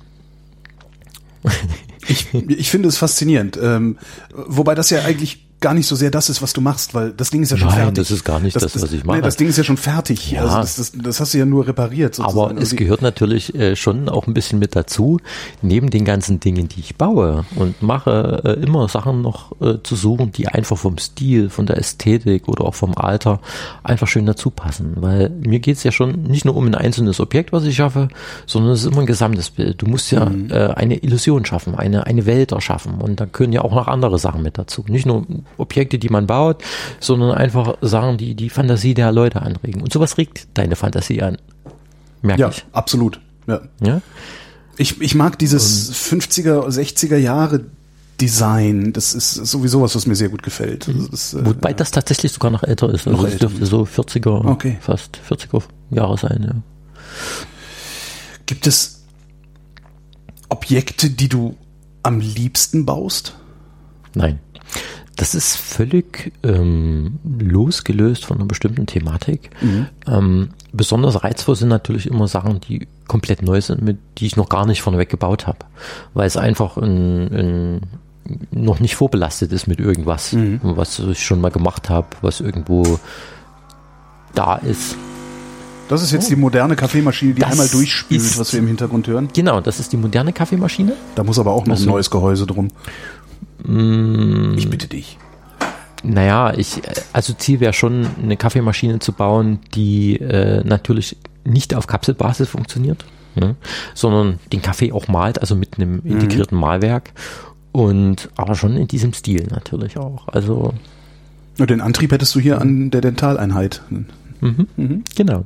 S2: Ich, ich finde es faszinierend. Ähm, wobei das ja eigentlich gar nicht so sehr das ist, was du machst, weil das Ding ist ja schon
S3: Nein,
S2: fertig.
S3: das ist gar nicht das, was ich mache.
S2: Nee, das Ding ist ja schon fertig.
S3: Ja.
S2: Also das, das, das hast du ja nur repariert sozusagen.
S3: Aber es
S2: Also die-
S3: gehört natürlich äh, schon auch ein bisschen mit dazu, neben den ganzen Dingen, die ich baue und mache, äh, immer Sachen noch äh, zu suchen, die einfach vom Stil, von der Ästhetik oder auch vom Alter einfach schön dazu passen. Weil mir geht's ja schon nicht nur um ein einzelnes Objekt, was ich schaffe, sondern es ist immer ein gesamtes Bild. Du musst ja
S2: Mhm.
S3: äh, eine Illusion schaffen, eine, eine Welt erschaffen. Und da können ja auch noch andere Sachen mit dazu. Nicht nur Objekte, die man baut, sondern einfach Sachen, die die Fantasie der Leute anregen. Und sowas regt deine Fantasie an. Merke
S2: ja,
S3: ich.
S2: absolut. Ja.
S3: Ja?
S2: Ich, ich mag dieses 50er, 60er Jahre Design. Das ist sowieso was, was mir sehr gut gefällt. Also das, äh,
S3: Wobei das tatsächlich sogar noch älter ist. Also
S2: Noch
S3: es
S2: älter.
S3: dürfte so 40er,
S2: Okay.
S3: fast 40er Jahre sein, ja.
S2: Gibt es Objekte, die du am liebsten baust?
S3: Nein. Das ist völlig ähm, losgelöst von einer bestimmten Thematik. Ähm, besonders reizvoll sind natürlich immer Sachen, die komplett neu sind, mit die ich noch gar nicht vorneweg gebaut habe. Weil es einfach ein, ein, noch nicht vorbelastet ist mit irgendwas, was ich schon mal gemacht habe, was irgendwo da ist.
S2: Das ist jetzt die moderne Kaffeemaschine, die
S3: Das
S2: einmal durchspült,
S3: ist-
S2: was wir im Hintergrund hören.
S3: Genau, das ist die moderne Kaffeemaschine.
S2: Da muss aber auch noch
S3: Ach
S2: ein neues Gehäuse drum.
S3: Mm.
S2: Ich bitte dich.
S3: Naja, ich, äh, also Ziel wäre schon, eine Kaffeemaschine zu bauen, die äh, natürlich nicht auf Kapselbasis funktioniert, ne, sondern den Kaffee auch malt, also mit einem integrierten Malwerk. Und aber schon in diesem Stil natürlich auch. Also,
S2: Und den Antrieb hättest du hier an der Dentaleinheit.
S3: mhm, genau.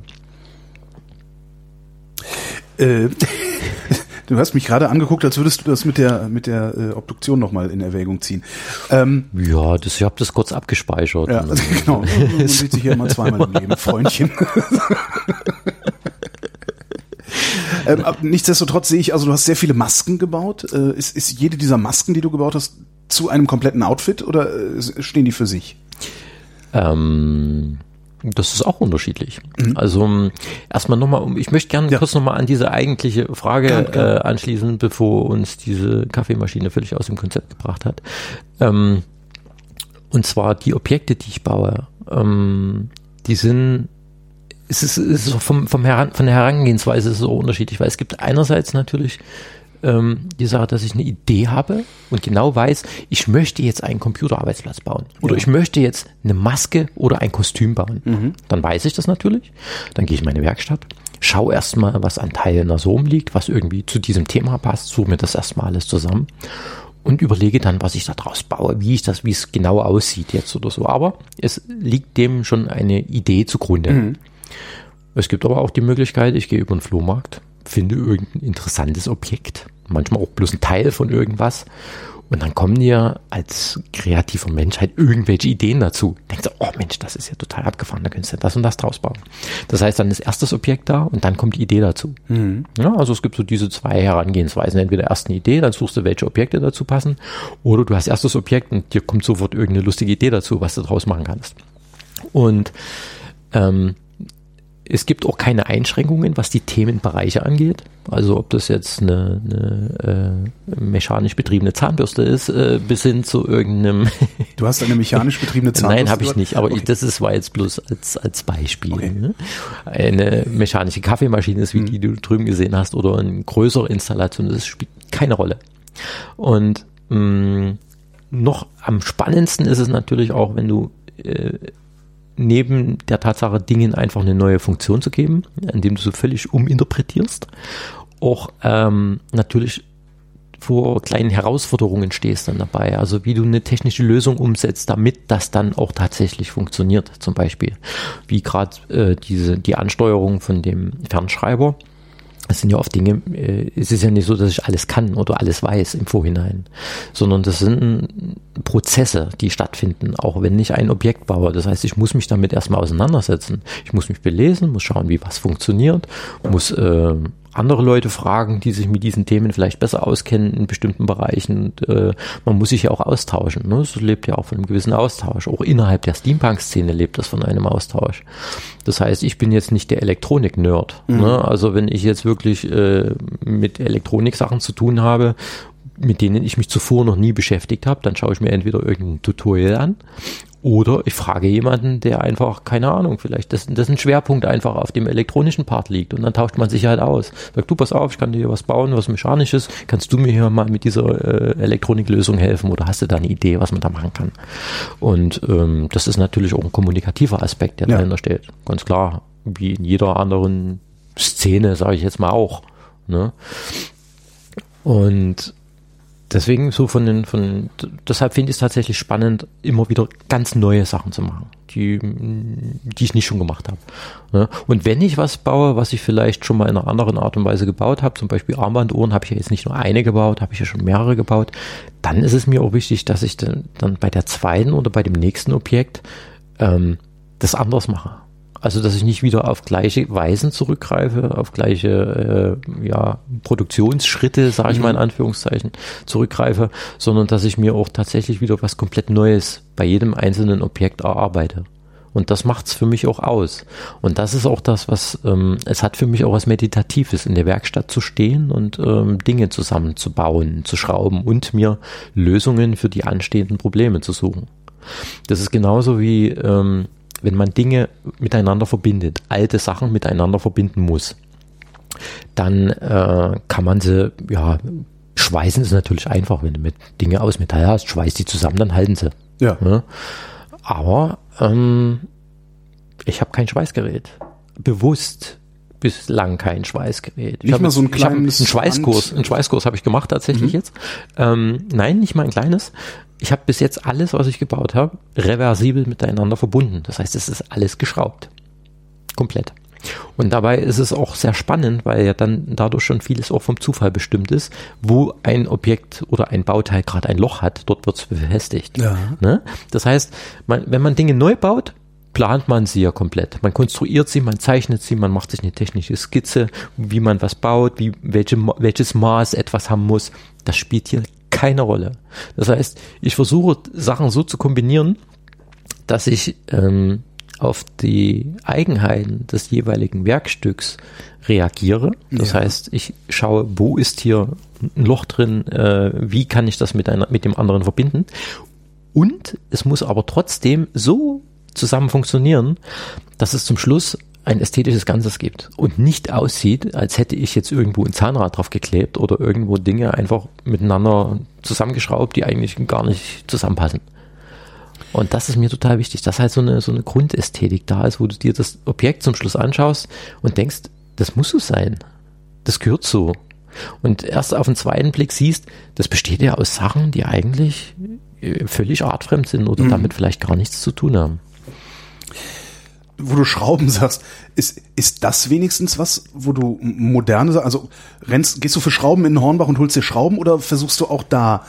S2: Äh, du hast mich gerade angeguckt, als würdest du das mit der mit der äh, Obduktion nochmal in Erwägung ziehen. Ähm,
S3: Ja, das, ich habe das kurz abgespeichert.
S2: ja, also genau. Man sieht sich ja immer zweimal im Leben, Freundchen. ähm, nichtsdestotrotz sehe ich, also du hast sehr viele Masken gebaut. Äh, ist, ist jede dieser Masken, die du gebaut hast, zu einem kompletten Outfit oder äh, stehen die für sich?
S3: Ähm, das ist auch unterschiedlich. Also ähm, erstmal nochmal, ich möchte gerne
S2: Ja.
S3: kurz nochmal an diese eigentliche Frage
S2: Gern, gern.
S3: Äh, anschließen, bevor uns diese Kaffeemaschine völlig aus dem Konzept gebracht hat. Ähm, und zwar die Objekte, die ich baue, ähm, die sind es ist, es ist vom, vom Heran, von der Herangehensweise so unterschiedlich, weil es gibt einerseits natürlich ähm, die Sache, dass ich eine Idee habe und genau weiß, ich möchte jetzt einen Computerarbeitsplatz bauen oder
S2: Ja.
S3: ich möchte jetzt eine Maske oder ein Kostüm bauen. Dann weiß ich das natürlich. Dann gehe ich in meine Werkstatt, schaue erstmal, was an Teilen da so rumliegt, was irgendwie zu diesem Thema passt, suche mir das erstmal alles zusammen und überlege dann, was ich da draus baue, wie ich das, wie es genau aussieht jetzt oder so. Aber es liegt dem schon eine Idee zugrunde. Es gibt aber auch die Möglichkeit, ich gehe über den Flohmarkt, finde irgendein interessantes Objekt, manchmal auch bloß ein Teil von irgendwas. Und dann kommen dir als kreativer Mensch halt irgendwelche Ideen dazu. Denkst du, oh Mensch, das ist ja total abgefahren, da könntest du das und das draus bauen. Das heißt, dann ist erst das Objekt da und dann kommt die Idee dazu. Ja, also es gibt so diese zwei Herangehensweisen. Entweder erst eine Idee, dann suchst du, welche Objekte dazu passen, oder du hast erst das Objekt und dir kommt sofort irgendeine lustige Idee dazu, was du draus machen kannst. Und ähm, es gibt auch keine Einschränkungen, was die Themenbereiche angeht. Also ob das jetzt eine, eine äh, mechanisch betriebene Zahnbürste ist, äh, bis hin zu irgendeinem.
S2: Du hast eine mechanisch betriebene Zahnbürste.
S3: Nein, habe ich nicht. Aber
S2: Okay.
S3: das ist, war jetzt bloß als, als Beispiel.
S2: Okay.
S3: Ne? Eine mechanische Kaffeemaschine ist, wie
S2: Hm.
S3: die du drüben gesehen hast, oder eine größere Installation, das spielt keine Rolle. Und mh, noch am spannendsten ist es natürlich auch, wenn du äh, neben der Tatsache, Dingen einfach eine neue Funktion zu geben, indem du so völlig uminterpretierst, auch ähm, natürlich vor kleinen Herausforderungen stehst dann dabei. Also wie du eine technische Lösung umsetzt, damit das dann auch tatsächlich funktioniert. Zum Beispiel wie gerade äh, diese die Ansteuerung von dem Fernschreiber. Es sind ja oft Dinge, äh, es ist ja nicht so, dass ich alles kann oder alles weiß im Vorhinein, sondern das sind Prozesse, die stattfinden, auch wenn ich ein Objekt baue. Das heißt, ich muss mich damit erstmal auseinandersetzen. Ich muss mich belesen, muss schauen, wie was funktioniert, muss äh, andere Leute fragen, die sich mit diesen Themen vielleicht besser auskennen in bestimmten Bereichen. Und, äh, man muss sich ja auch austauschen. Ne? Es lebt ja auch von einem gewissen Austausch. Auch innerhalb der Steampunk-Szene lebt das von einem Austausch. Das heißt, ich bin jetzt nicht der Elektronik-Nerd. Ne? Also wenn ich jetzt wirklich äh, mit Elektronik-Sachen zu tun habe, mit denen ich mich zuvor noch nie beschäftigt habe, dann schaue ich mir entweder irgendein Tutorial an oder ich frage jemanden, der einfach, keine Ahnung, vielleicht dessen, dessen Schwerpunkt einfach auf dem elektronischen Part liegt und dann tauscht man sich halt aus. Sagt, du pass auf, ich kann dir was bauen, was mechanisches, kannst du mir hier mal mit dieser äh, Elektroniklösung helfen oder hast du da eine Idee, was man da machen kann? Und ähm, das ist natürlich auch ein kommunikativer Aspekt, der
S2: Ja.
S3: dahinter steht. Ganz klar, wie in jeder anderen Szene, sage ich jetzt mal auch. Ne? Und deswegen so von den, von, deshalb finde ich es tatsächlich spannend, immer wieder ganz neue Sachen zu machen, die, die ich nicht schon gemacht habe. Und wenn ich was baue, was ich vielleicht schon mal in einer anderen Art und Weise gebaut habe, zum Beispiel Armbanduhren, habe ich ja jetzt nicht nur eine gebaut, habe ich ja schon mehrere gebaut, dann ist es mir auch wichtig, dass ich dann, dann bei der zweiten oder bei dem nächsten Objekt ähm, das anders mache. Also, dass ich nicht wieder auf gleiche Weisen zurückgreife, auf gleiche äh, ja, Produktionsschritte, sage ich mal in Anführungszeichen, zurückgreife, sondern dass ich mir auch tatsächlich wieder was komplett Neues bei jedem einzelnen Objekt erarbeite. Und das macht's für mich auch aus. Und das ist auch das, was ähm, es hat für mich auch was Meditatives, in der Werkstatt zu stehen und ähm, Dinge zusammenzubauen, zu schrauben und mir Lösungen für die anstehenden Probleme zu suchen. Das ist genauso wie ähm, wenn man Dinge miteinander verbindet, alte Sachen miteinander verbinden muss, dann äh, kann man sie, ja, schweißen ist natürlich einfach, wenn du mit Dinge aus Metall hast, schweißt die zusammen, dann halten sie.
S2: Ja.
S3: Ne? Aber ähm, ich habe kein Schweißgerät. Bewusst bislang kein Schweißgerät. Ich
S2: Nicht mal so ein kleines
S3: einen Schweißkurs, einen Schweißkurs habe ich gemacht tatsächlich jetzt. Ähm, nein, nicht mal ein kleines. Ich habe bis jetzt alles, was ich gebaut habe, reversibel miteinander verbunden. Das heißt, es ist alles geschraubt. Komplett. Und dabei ist es auch sehr spannend, weil ja dann dadurch schon vieles auch vom Zufall bestimmt ist, wo ein Objekt oder ein Bauteil gerade ein Loch hat, dort wird es befestigt.
S2: Ja.
S3: Ne? Das heißt, man, wenn man Dinge neu baut, plant man sie ja komplett. Man konstruiert sie, man zeichnet sie, man macht sich eine technische Skizze, wie man was baut, wie, welche, welches Maß etwas haben muss. Das spielt hier keine Rolle. Das heißt, ich versuche Sachen so zu kombinieren, dass ich ähm, auf die Eigenheiten des jeweiligen Werkstücks reagiere. Das
S2: Ja.
S3: heißt, ich schaue, wo ist hier ein Loch drin, äh, wie kann ich das mit, einer, mit dem anderen verbinden. Und es muss aber trotzdem so zusammen funktionieren, dass es zum Schluss ein ästhetisches Ganzes gibt und nicht aussieht, als hätte ich jetzt irgendwo ein Zahnrad drauf geklebt oder irgendwo Dinge einfach miteinander zusammengeschraubt, die eigentlich gar nicht zusammenpassen. Und das ist mir total wichtig, dass halt so eine, so eine Grundästhetik da ist, wo du dir das Objekt zum Schluss anschaust und denkst, das muss so sein. Das gehört so. Und erst auf den zweiten Blick siehst, das besteht ja aus Sachen, die eigentlich äh, völlig artfremd sind oder damit vielleicht gar nichts zu tun haben.
S2: Wo du Schrauben sagst, ist, ist das wenigstens was, wo du moderne, also rennst, gehst du für Schrauben in den Hornbach und holst dir Schrauben oder versuchst du auch da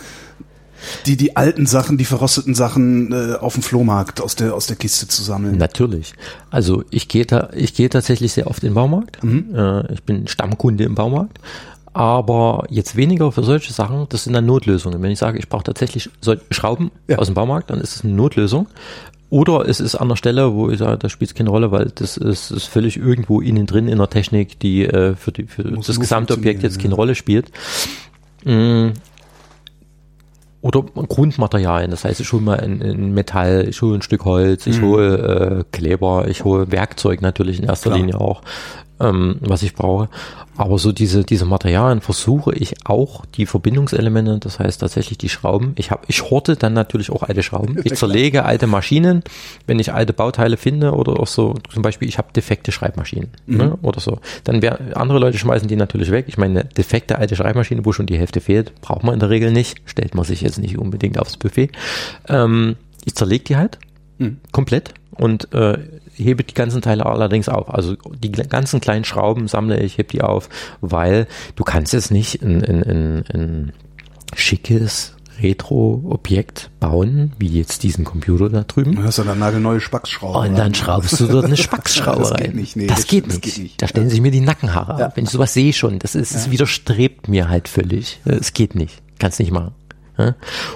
S2: die, die alten Sachen, die verrosteten Sachen äh, auf dem Flohmarkt aus der, aus der Kiste zu sammeln?
S3: Natürlich. Also ich gehe ta ich gehe tatsächlich sehr oft in den Baumarkt. Äh, ich bin Stammkunde im Baumarkt. Aber jetzt weniger für solche Sachen, das sind dann Notlösungen. Wenn ich sage, ich brauche tatsächlich Schrauben
S2: Ja.
S3: aus dem Baumarkt, dann ist es eine Notlösung. Oder es ist an der Stelle, wo ich sage, da spielt es keine Rolle, weil das ist, ist völlig irgendwo innen drin in der Technik, die äh, für, die, für
S2: Muss
S3: das
S2: nur
S3: gesamte Objekt jetzt keine Rolle spielt. Mm. Oder Grundmaterialien, das heißt, ich hole mal ein, ein Metall, ich hole ein Stück Holz, ich hole äh, Kleber, ich hole Werkzeug natürlich in erster
S2: Klar.
S3: Linie auch, ähm, was ich brauche. Aber so diese, diese Materialien versuche ich auch, die Verbindungselemente, das heißt tatsächlich die Schrauben. Ich habe, ich horte dann natürlich auch alte Schrauben. Ich zerlege alte Maschinen, wenn ich alte Bauteile finde oder auch so, zum Beispiel, ich habe defekte Schreibmaschinen ne, oder so. Dann wär, andere Leute schmeißen die natürlich weg. Ich meine, eine defekte alte Schreibmaschine, wo schon die Hälfte fehlt, braucht man in der Regel nicht. Stellt man sich jetzt nicht unbedingt aufs Buffet. Ähm, ich zerlege die halt komplett und äh, hebe die ganzen Teile allerdings auf. Also die ganzen kleinen Schrauben sammle ich, heb die auf, weil du kannst jetzt nicht ein, ein, ein, ein schickes Retro-Objekt bauen, wie jetzt diesen Computer da drüben.
S2: Du hast ja dann nagelneue Spacksschrauben.
S3: Und dann schraubst du dort eine Spacksschraube
S2: Das
S3: rein.
S2: geht nicht, nee,
S3: das,
S2: das-
S3: geht
S2: das
S3: nicht.
S2: geht nicht.
S3: Da stellen sich mir die Nackenhaare
S2: Ja.
S3: ab. Wenn ich sowas sehe schon, das ist, es widerstrebt mir halt völlig. Es geht nicht. Kannst nicht machen. Ja?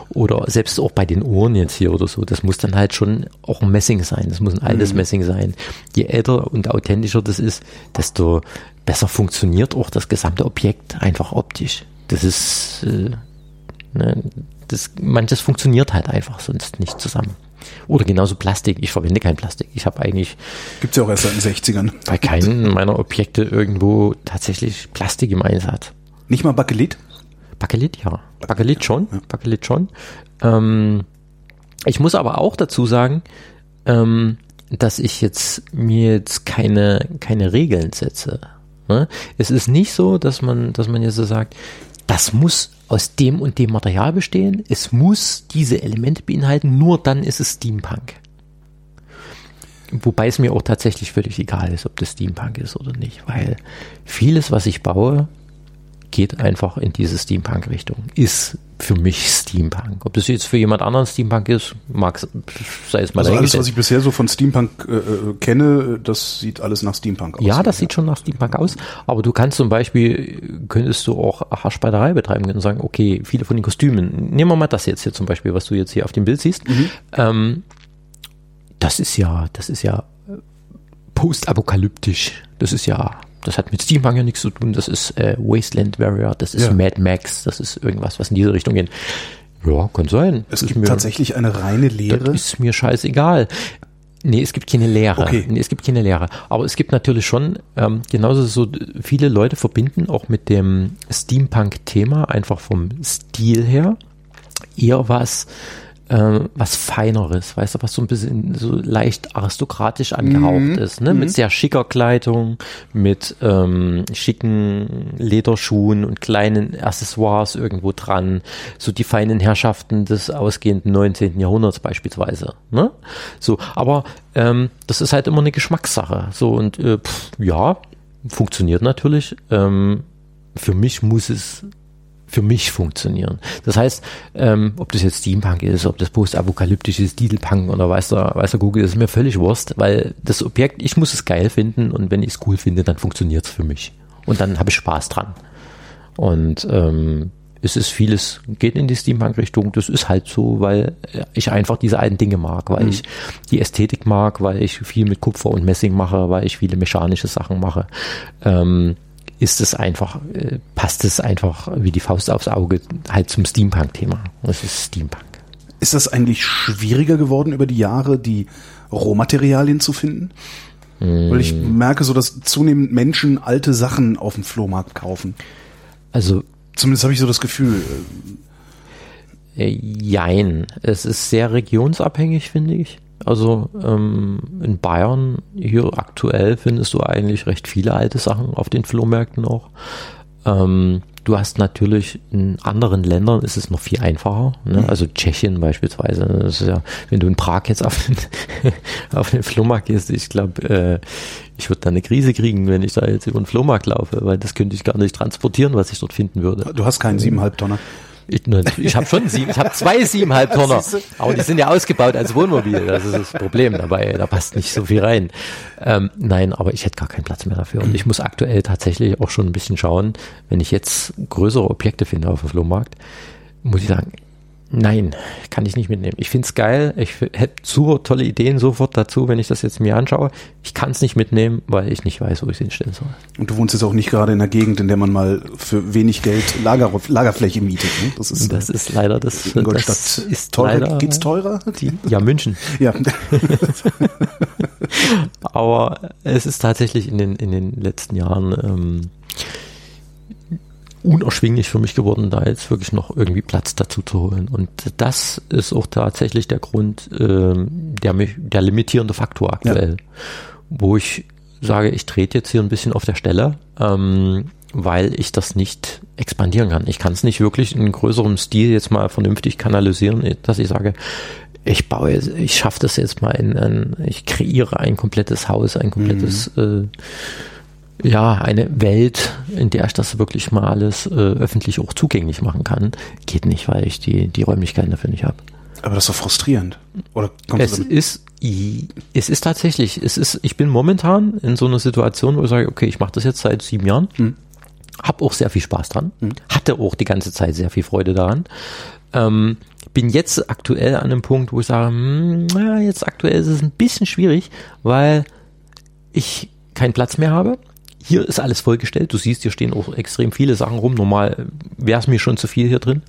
S3: Oder selbst auch bei den Ohren jetzt hier oder so, das muss dann halt schon auch ein Messing sein. Das muss ein
S2: Mhm.
S3: altes Messing sein. Je älter und authentischer das ist, desto besser funktioniert auch das gesamte Objekt einfach optisch. Das ist, äh, ne, das, manches funktioniert halt einfach sonst nicht zusammen. Oder genauso Plastik. Ich verwende kein Plastik. Ich habe eigentlich
S2: Gibt's ja auch erst seit den 60ern.
S3: bei keinem meiner Objekte irgendwo tatsächlich Plastik im Einsatz.
S2: Nicht mal Bakelit?
S3: Bakelit, ja. Bakelit schon. Bakelit schon. Ähm, ich muss aber auch dazu sagen, ähm, dass ich jetzt mir jetzt keine, keine Regeln setze. Ne? Es ist nicht so, dass man, dass man jetzt so sagt, das muss aus dem und dem Material bestehen, es muss diese Elemente beinhalten, nur dann ist es Steampunk. Wobei es mir auch tatsächlich völlig egal ist, ob das Steampunk ist oder nicht, weil vieles, was ich baue, geht einfach in diese Steampunk-Richtung. Ist für mich Steampunk. Ob das jetzt für jemand anderen Steampunk ist, mag sei es mal
S2: Also alles, was ich bisher so von Steampunk äh, äh, kenne, das sieht alles nach Steampunk aus.
S3: Ja, das sieht schon nach Steampunk aus. Aber du kannst zum Beispiel, könntest du auch Haarspalterei betreiben und sagen, okay, viele von den Kostümen, nehmen wir mal das jetzt hier zum Beispiel, was du jetzt hier auf dem Bild siehst. Ähm, das ist ja, das ist ja äh, postapokalyptisch. Das ist ja, das hat mit Steampunk ja nichts zu tun. Das ist äh, Wasteland Warrior, das ist
S2: Ja.
S3: Mad Max, das ist irgendwas, was in diese Richtung geht. Ja, kann sein.
S2: Es
S3: Das ist
S2: gibt
S3: mir-
S2: tatsächlich eine reine Lehre.
S3: das ist mir scheißegal. Nee, es gibt keine Lehre.
S2: Okay.
S3: Nee, es gibt keine Lehre. Aber es gibt natürlich schon, ähm, genauso so viele Leute verbinden auch mit dem Steampunk-Thema einfach vom Stil her eher was ähm, was Feineres, weißt du, was so ein bisschen so leicht aristokratisch angehaucht
S2: Mhm.
S3: ist, ne? Mit sehr schicker Kleidung, mit ähm, schicken Lederschuhen und kleinen Accessoires irgendwo dran, so die feinen Herrschaften des ausgehenden 19. Jahrhunderts beispielsweise, ne? So, aber ähm, das ist halt immer eine Geschmackssache. So und äh, pff, ja, funktioniert natürlich. Ähm, für mich muss es für mich funktionieren. Das heißt, ähm, ob das jetzt Steampunk ist, ob das postapokalyptisch ist, Dieselpunk oder weiß der, Google, ist mir völlig Wurst, weil das Objekt, ich muss es geil finden und wenn ich es cool finde, dann funktioniert es für mich. Und dann habe ich Spaß dran. Und ähm, es ist vieles, geht in die Steampunk-Richtung, das ist halt so, weil ich einfach diese alten Dinge mag, weil ich die Ästhetik mag, weil ich viel mit Kupfer und Messing mache, weil ich viele mechanische Sachen mache. Ähm, ist es einfach, äh, passt es einfach wie die Faust aufs Auge halt zum Steampunk-Thema. Es ist Steampunk.
S2: Ist das eigentlich schwieriger geworden über die Jahre, die Rohmaterialien zu finden? Weil ich merke so, dass zunehmend Menschen alte Sachen auf dem Flohmarkt kaufen.
S3: Also
S2: Zumindest habe ich so das Gefühl.
S3: Äh, Jein. Es ist sehr regionsabhängig, finde ich. Also ähm, in Bayern hier aktuell findest du eigentlich recht viele alte Sachen auf den Flohmärkten auch. Ähm, du hast natürlich in anderen Ländern ist es noch viel einfacher. Ne? Also Tschechien beispielsweise. Das ist ja, wenn du in Prag jetzt auf den, auf den Flohmarkt gehst, ich glaube, äh, ich würde da eine Krise kriegen, wenn ich da jetzt über den Flohmarkt laufe, weil das könnte ich gar nicht transportieren, was ich dort finden würde.
S2: Du hast keinen siebeneinhalb Tonner.
S3: Ich, ich habe schon sieben, ich habe zwei siebeneinhalb Tonner, aber die sind ja ausgebaut als Wohnmobil. Das ist das Problem dabei. Da passt nicht so viel rein. Ähm, nein, aber ich hätte gar keinen Platz mehr dafür. Und ich muss aktuell tatsächlich auch schon ein bisschen schauen, wenn ich jetzt größere Objekte finde auf dem Flohmarkt, muss ich sagen, nein, kann ich nicht mitnehmen. Ich find's geil. Ich hätte super tolle Ideen sofort dazu, wenn ich das jetzt mir anschaue. Ich kann es nicht mitnehmen, weil ich nicht weiß, wo ich es hinstellen soll.
S2: Und du wohnst jetzt auch nicht gerade in einer Gegend, in der man mal für wenig Geld Lager, Lagerfläche mietet. Ne? Das ist,
S3: Das ist leider das.
S2: Ingolstadt.
S3: Das ist
S2: teurer.
S3: leider
S2: Geht's teurer?
S3: die, ja, München.
S2: Ja.
S3: Aber es ist tatsächlich in den, in den letzten Jahren ähm, unerschwinglich für mich geworden, da jetzt wirklich noch irgendwie Platz dazu zu holen. Und das ist auch tatsächlich der Grund, ähm, der mich, der limitierende Faktor aktuell, wo ich sage, ich trete jetzt hier ein bisschen auf der Stelle, ähm, weil ich das nicht expandieren kann. Ich kann es nicht wirklich in größerem Stil jetzt mal vernünftig kanalisieren, dass ich sage, ich baue, ich schaffe das jetzt mal in ein, ich kreiere ein komplettes Haus, ein komplettes, äh, ja, eine Welt, in der ich das wirklich mal alles äh, öffentlich auch zugänglich machen kann. Geht nicht, weil ich die, die Räumlichkeiten dafür nicht habe.
S2: Aber das ist doch frustrierend. Oder
S3: Es ist, es ist tatsächlich, es ist, ich bin momentan in so einer Situation, wo ich sage, okay, ich mache das jetzt seit sieben Jahren, hab auch sehr viel Spaß dran, hatte auch die ganze Zeit sehr viel Freude daran. Ähm, bin jetzt aktuell an einem Punkt, wo ich sage, hm, na, jetzt aktuell ist es ein bisschen schwierig, weil ich keinen Platz mehr habe. Hier ist alles vollgestellt. Du siehst, hier stehen auch extrem viele Sachen rum. Normal wäre es mir schon zu viel hier drin.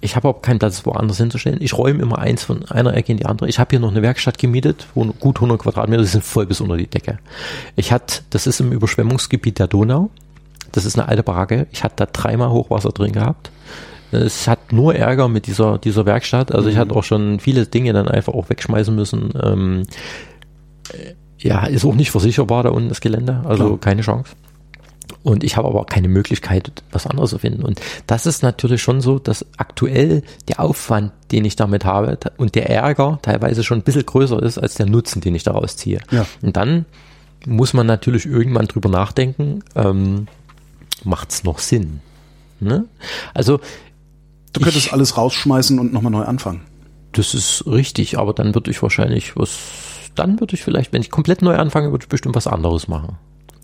S3: Ich habe auch keinen Platz woanders hinzustellen. Ich räume immer eins von einer Ecke in die andere. Ich habe hier noch eine Werkstatt gemietet, wo gut 100 Quadratmeter, die sind voll bis unter die Decke. Ich hatte, das ist im Überschwemmungsgebiet der Donau. Das ist eine alte Baracke. Ich hatte da dreimal Hochwasser drin gehabt. Es hat nur Ärger mit dieser, dieser Werkstatt. Also ich hatte auch schon viele Dinge dann einfach auch wegschmeißen müssen. Ähm, äh, ja, ist auch nicht versicherbar da unten das Gelände. Also
S2: Klar.
S3: keine Chance. Und ich habe aber auch keine Möglichkeit, was anderes zu finden. Und das ist natürlich schon so, dass aktuell der Aufwand, den ich damit habe und der Ärger teilweise schon ein bisschen größer ist als der Nutzen, den ich daraus ziehe.
S2: Ja.
S3: Und dann muss man natürlich irgendwann drüber nachdenken, ähm, macht es noch Sinn? Ne? Also
S2: Du könntest alles rausschmeißen und nochmal neu anfangen.
S3: das ist richtig, aber dann würde ich wahrscheinlich was, dann würde ich vielleicht, wenn ich komplett neu anfange, würde ich bestimmt was anderes machen.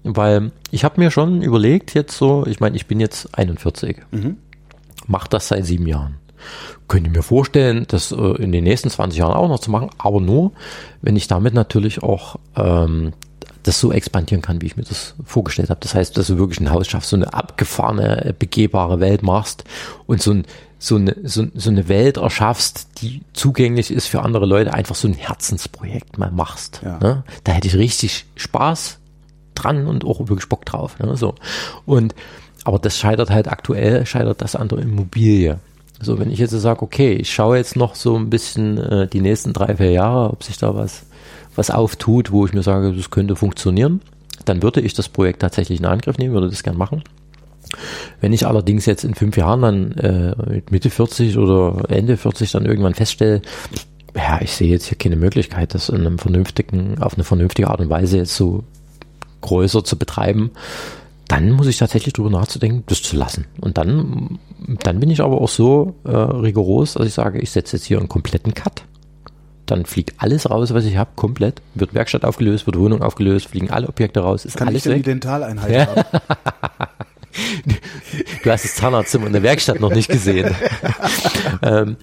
S3: Weil ich habe mir schon überlegt, jetzt so, ich meine, ich bin jetzt 41, mache das seit sieben Jahren. Könnte mir vorstellen, das äh, in den nächsten 20 Jahren auch noch zu machen, aber nur, wenn ich damit natürlich auch ähm, das so expandieren kann, wie ich mir das vorgestellt habe. Das heißt, dass du wirklich ein Haus schaffst, so eine abgefahrene, begehbare Welt machst und so, ein, so, eine, so, so eine Welt erschaffst, die zugänglich ist für andere Leute, einfach so ein Herzensprojekt mal machst.
S2: Ja.
S3: Ne? Da hätte ich richtig Spaß dran und auch wirklich Bock drauf. Ne? So. Und aber das scheitert halt aktuell, scheitert das an der Immobilie. So, wenn ich jetzt sage, okay, ich schaue jetzt noch so ein bisschen äh, die nächsten drei, vier Jahre, ob sich da was, was auftut, wo ich mir sage, das könnte funktionieren, dann würde ich das Projekt tatsächlich in Angriff nehmen, würde das gern machen. Wenn ich allerdings jetzt in fünf Jahren dann äh, mit Mitte 40 oder Ende 40 dann irgendwann feststelle, ja, ich sehe jetzt hier keine Möglichkeit, das in einem vernünftigen, auf eine vernünftige Art und Weise jetzt so größer zu betreiben, dann muss ich tatsächlich drüber nachzudenken, das zu lassen. Und dann, dann bin ich aber auch so äh, rigoros, dass ich sage, ich setze jetzt hier einen kompletten Cut. Dann fliegt alles raus, was ich habe, komplett. Wird Werkstatt aufgelöst, wird Wohnung aufgelöst, fliegen alle Objekte raus, ist
S2: Kann
S3: alles
S2: ich denn
S3: weg.
S2: die Dentaleinheit haben?
S3: Du hast das Zahnarztzimmer in der Werkstatt noch nicht gesehen. ähm,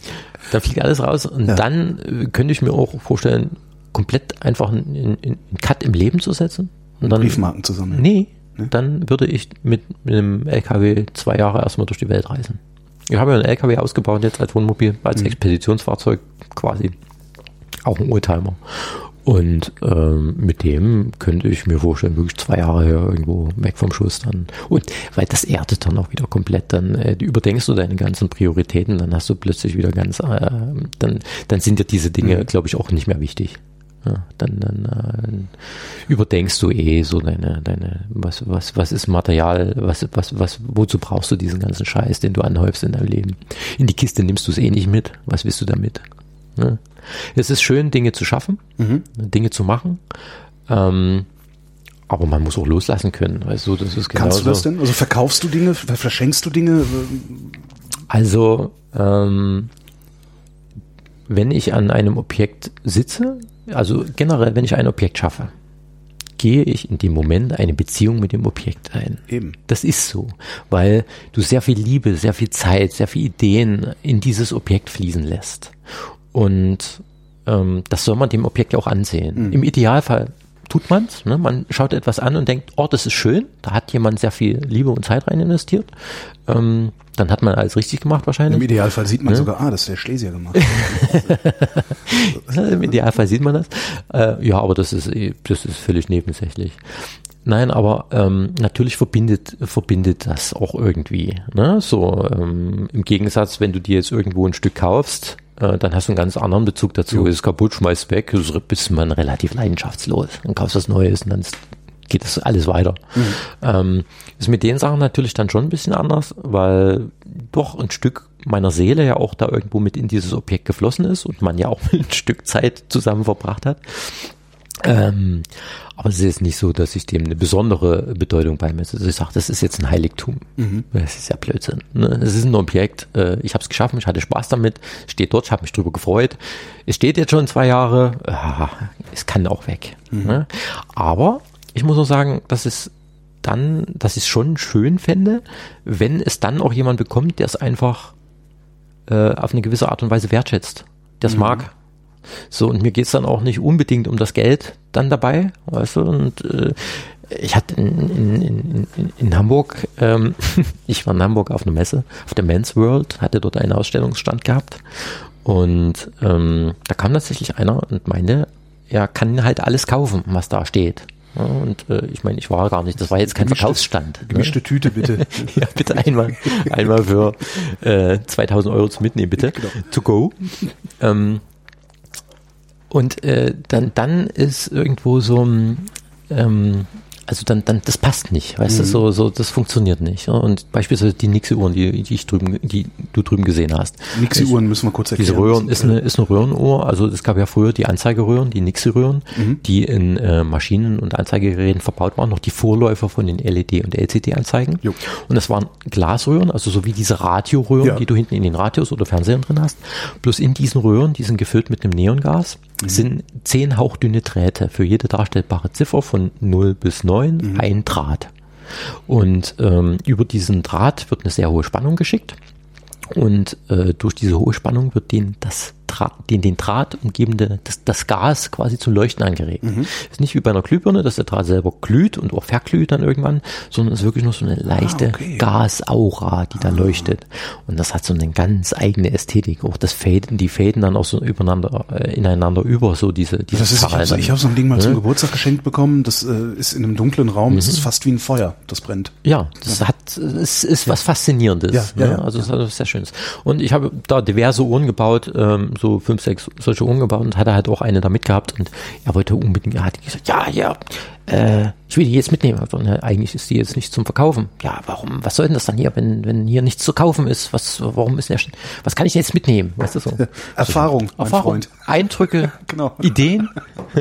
S3: dann fliegt alles raus und dann äh, könnte ich mir auch vorstellen, komplett einfach einen, einen, Cut im Leben zu setzen. Und dann,
S2: Briefmarken zu sammeln.
S3: Nee, dann würde ich mit, mit einem LKW zwei Jahre erstmal durch die Welt reisen. Ich habe ja einen LKW ausgebaut jetzt als Wohnmobil, als Expeditionsfahrzeug quasi. Auch ein Oldtimer. Und ähm, mit dem könnte ich mir vorstellen, wirklich zwei Jahre her irgendwo weg vom Schuss dann. Und weil das erdet dann auch wieder komplett, dann äh, überdenkst du deine ganzen Prioritäten, dann hast du plötzlich wieder ganz, äh, dann, dann sind dir diese Dinge, glaube ich, auch nicht mehr wichtig. Ja, dann dann äh, überdenkst du eh so deine, deine, was, was, was ist Material, was, was, was, wozu brauchst du diesen ganzen Scheiß, den du anhäufst in deinem Leben? In die Kiste nimmst du es eh nicht mit. Was willst du damit? Ja. Es ist schön, Dinge zu schaffen, Dinge zu machen. Ähm, aber man muss auch loslassen können. Weißt du, das ist
S2: Kannst du das denn? Also verkaufst du Dinge, ver- verschenkst du Dinge?
S3: Also, ähm, wenn ich an einem Objekt sitze, also generell, wenn ich ein Objekt schaffe, gehe ich in dem Moment eine Beziehung mit dem Objekt ein.
S2: Eben.
S3: Das ist so, weil du sehr viel Liebe, sehr viel Zeit, sehr viel Ideen in dieses Objekt fließen lässt. Und ähm, das soll man dem Objekt ja auch ansehen. Im Idealfall tut man's. Ne? Man schaut etwas an und denkt, oh, das ist schön. Da hat jemand sehr viel Liebe und Zeit rein investiert. Ähm, dann hat man alles richtig gemacht
S2: Im
S3: wahrscheinlich.
S2: Idealfall sieht man sogar, ah, das ist der Schlesier gemacht.
S3: Im Idealfall sieht man das. Äh, ja, aber das ist, das ist völlig nebensächlich. Nein, aber ähm, natürlich verbindet, verbindet das auch irgendwie. Ne? So ähm, im Gegensatz, wenn du dir jetzt irgendwo ein Stück kaufst, äh, dann hast du einen ganz anderen Bezug dazu. Ist kaputt, schmeißt weg, bist man relativ leidenschaftslos. Dann kaufst du was Neues und dann geht das alles weiter. Ähm, ist mit den Sachen natürlich dann schon ein bisschen anders, weil doch ein Stück meiner Seele ja auch da irgendwo mit in dieses Objekt geflossen ist und man ja auch ein Stück Zeit zusammen verbracht hat. Ähm, aber es ist jetzt nicht so, dass ich dem eine besondere Bedeutung beimesse. Also ich sage, das ist jetzt ein Heiligtum. Das ist ja Blödsinn. Ne? Es ist ein Objekt. Äh, ich habe es geschaffen, ich hatte Spaß damit, steht dort, ich habe mich drüber gefreut. Es steht jetzt schon zwei Jahre. Ah, es kann auch weg. Ne? Aber ich muss auch sagen, dass es dann, dass ich es schon schön fände, wenn es dann auch jemand bekommt, der es einfach äh, auf eine gewisse Art und Weise wertschätzt, der es mag. So, und mir geht's dann auch nicht unbedingt um das Geld dann dabei, weißt du, und äh, ich hatte in, in, in, in, Hamburg, ähm, ich war in Hamburg auf einer Messe, auf der Men's World, hatte dort einen Ausstellungsstand gehabt und ähm, da kam tatsächlich einer und meinte, er kann halt alles kaufen, was da steht. Ja, und äh, ich meine, ich war gar nicht, das war jetzt kein
S2: Gemischte-
S3: Verkaufsstand. Ne?
S2: Gemischte Tüte, bitte.
S3: Ja, bitte einmal, einmal für äh, 2000 Euro zum Mitnehmen, bitte. To go. Ähm, und äh, dann, dann ist irgendwo so, ein, ähm, also dann, dann, das passt nicht, weißt du, so, so, das funktioniert nicht. Ja? Und beispielsweise die Nixie-Uhren, die, die ich drüben, die du drüben gesehen hast.
S2: Nixie-Uhren müssen wir kurz erklären.
S3: Diese Röhren ist eine, ist eine Röhrenuhr. Also es gab ja früher die Anzeigeröhren, die Nixie-Röhren, die in äh, Maschinen und Anzeigegeräten verbaut waren, noch die Vorläufer von den LED- und LCD-Anzeigen. Und das waren Glasröhren, also so wie diese Radioröhren,
S2: Ja.
S3: die du hinten in den Radios oder Fernsehern drin hast. Bloß in diesen Röhren, die sind gefüllt mit einem Neongas, sind zehn hauchdünne Drähte für jede darstellbare Ziffer von 0 bis 9 ein Draht. Und ähm, über diesen Draht wird eine sehr hohe Spannung geschickt. Und äh, durch diese hohe Spannung wird denen das Draht, den, den Draht umgebende, das, das Gas quasi zum Leuchten angeregt.
S2: Mhm.
S3: Ist nicht wie bei einer Glühbirne, dass der Draht selber glüht und auch verglüht dann irgendwann, sondern es ist wirklich nur so eine leichte
S2: Ah, okay.
S3: Gasaura, die da leuchtet. Und das hat so eine ganz eigene Ästhetik. Auch das Fäden, die Fäden dann auch so übereinander, äh, ineinander über, so diese, diese
S2: Das ist, ich habe ich hab so ein Ding mal
S3: Ne?
S2: zum Geburtstag geschenkt bekommen. Das äh, ist in einem dunklen Raum. Das
S3: Mhm.
S2: ist fast wie ein Feuer. Das brennt.
S3: Ja, das hat, es ist was Faszinierendes.
S2: Ja, ja,
S3: ne?
S2: ja,
S3: also es ist also sehr schönes. Und ich habe da diverse Uhren gebaut, ähm, so fünf, sechs solche Uhren gebaut und hatte halt auch eine da mitgehabt und er wollte unbedingt, er hat gesagt, ja, ja, äh, ich will die jetzt mitnehmen. Und, eigentlich ist die jetzt nicht zum Verkaufen. Ja, warum, was soll denn das dann hier, wenn, wenn hier nichts zu kaufen ist? Was, warum ist der, was kann ich jetzt mitnehmen? Weißt du so?
S2: Erfahrung, mein
S3: Erfahrung,
S2: Freund.
S3: Eindrücke,
S2: Genau.
S3: Ideen.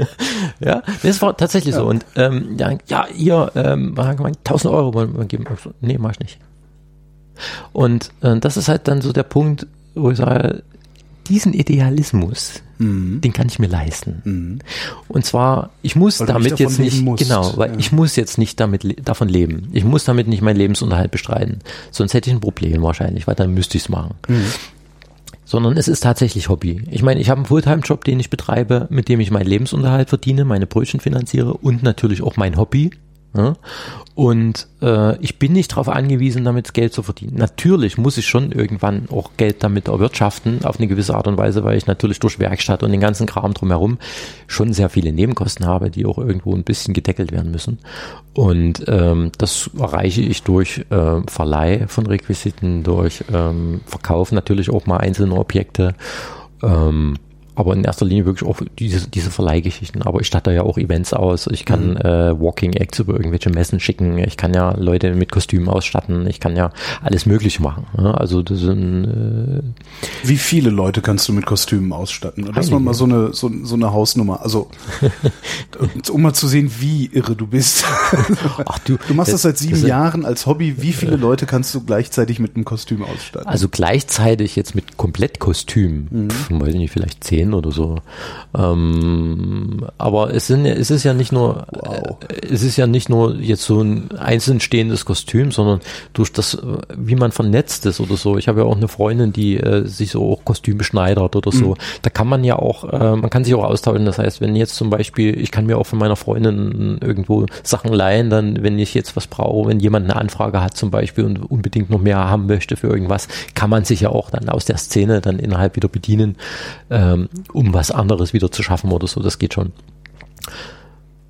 S3: ja, das war tatsächlich so. Und ähm, ja, ja, ihr ähm, war gemeint, 1000 Euro wollen wir geben. So, Nee, mach ich nicht. Und äh, das ist halt dann so der Punkt, wo ich sage, diesen Idealismus,
S2: Mhm.
S3: den kann ich mir leisten. Und zwar, ich muss
S2: Weil
S3: damit jetzt nicht, genau, weil
S2: Ja.
S3: ich muss jetzt nicht damit davon leben. Ich muss damit nicht meinen Lebensunterhalt bestreiten. Sonst hätte ich ein Problem wahrscheinlich, weil dann müsste ich es machen
S2: Mhm.
S3: sondern es ist tatsächlich Hobby. Ich meine, ich habe einen Fulltime-Job, den ich betreibe, mit dem ich meinen Lebensunterhalt verdiene, meine Brötchen finanziere und natürlich auch mein Hobby. Ja? Und äh, ich bin nicht darauf angewiesen, damit Geld zu verdienen. Natürlich muss ich schon irgendwann auch Geld damit erwirtschaften, auf eine gewisse Art und Weise, weil ich natürlich durch Werkstatt und den ganzen Kram drumherum schon sehr viele Nebenkosten habe, die auch irgendwo ein bisschen gedeckelt werden müssen. Und ähm, das erreiche ich durch äh, Verleih von Requisiten, durch ähm, Verkauf natürlich auch mal einzelne Objekte. Ähm, aber in erster Linie wirklich auch diese, diese Verleihgeschichten. Aber ich statte ja auch Events aus. Ich kann äh, Walking Acts über irgendwelche Messen schicken. Ich kann ja Leute mit Kostümen ausstatten. Ich kann ja alles Mögliche machen. Ja, also das sind äh,
S2: Wie viele Leute kannst du mit Kostümen ausstatten? Das war mal so eine, so, so eine Hausnummer. Also, um mal zu sehen, wie irre du bist.
S3: ach du,
S2: Du machst das seit sieben
S3: das sind-
S2: Jahren als Hobby. Wie viele Leute kannst du gleichzeitig mit einem Kostüm ausstatten?
S3: Also gleichzeitig jetzt mit Komplettkostüm, pf, weiß ich nicht, vielleicht zehn oder so. Ähm, aber es sind, es ist ja nicht nur,
S2: Wow.
S3: es ist ja nicht nur jetzt so ein einzeln stehendes Kostüm, sondern durch das, wie man vernetzt ist oder so. Ich habe ja auch eine Freundin, die äh, sich so auch Kostüme schneidert oder so. Da kann man ja auch, äh, man kann sich auch austauschen. Das heißt, wenn jetzt zum Beispiel, ich kann mir auch von meiner Freundin irgendwo Sachen leihen, dann, wenn ich jetzt was brauche, wenn jemand eine Anfrage hat zum Beispiel und unbedingt noch mehr haben möchte für irgendwas, kann man sich ja auch dann aus der Szene dann innerhalb wieder bedienen, ähm, um was anderes wieder zu schaffen oder so. Das geht schon.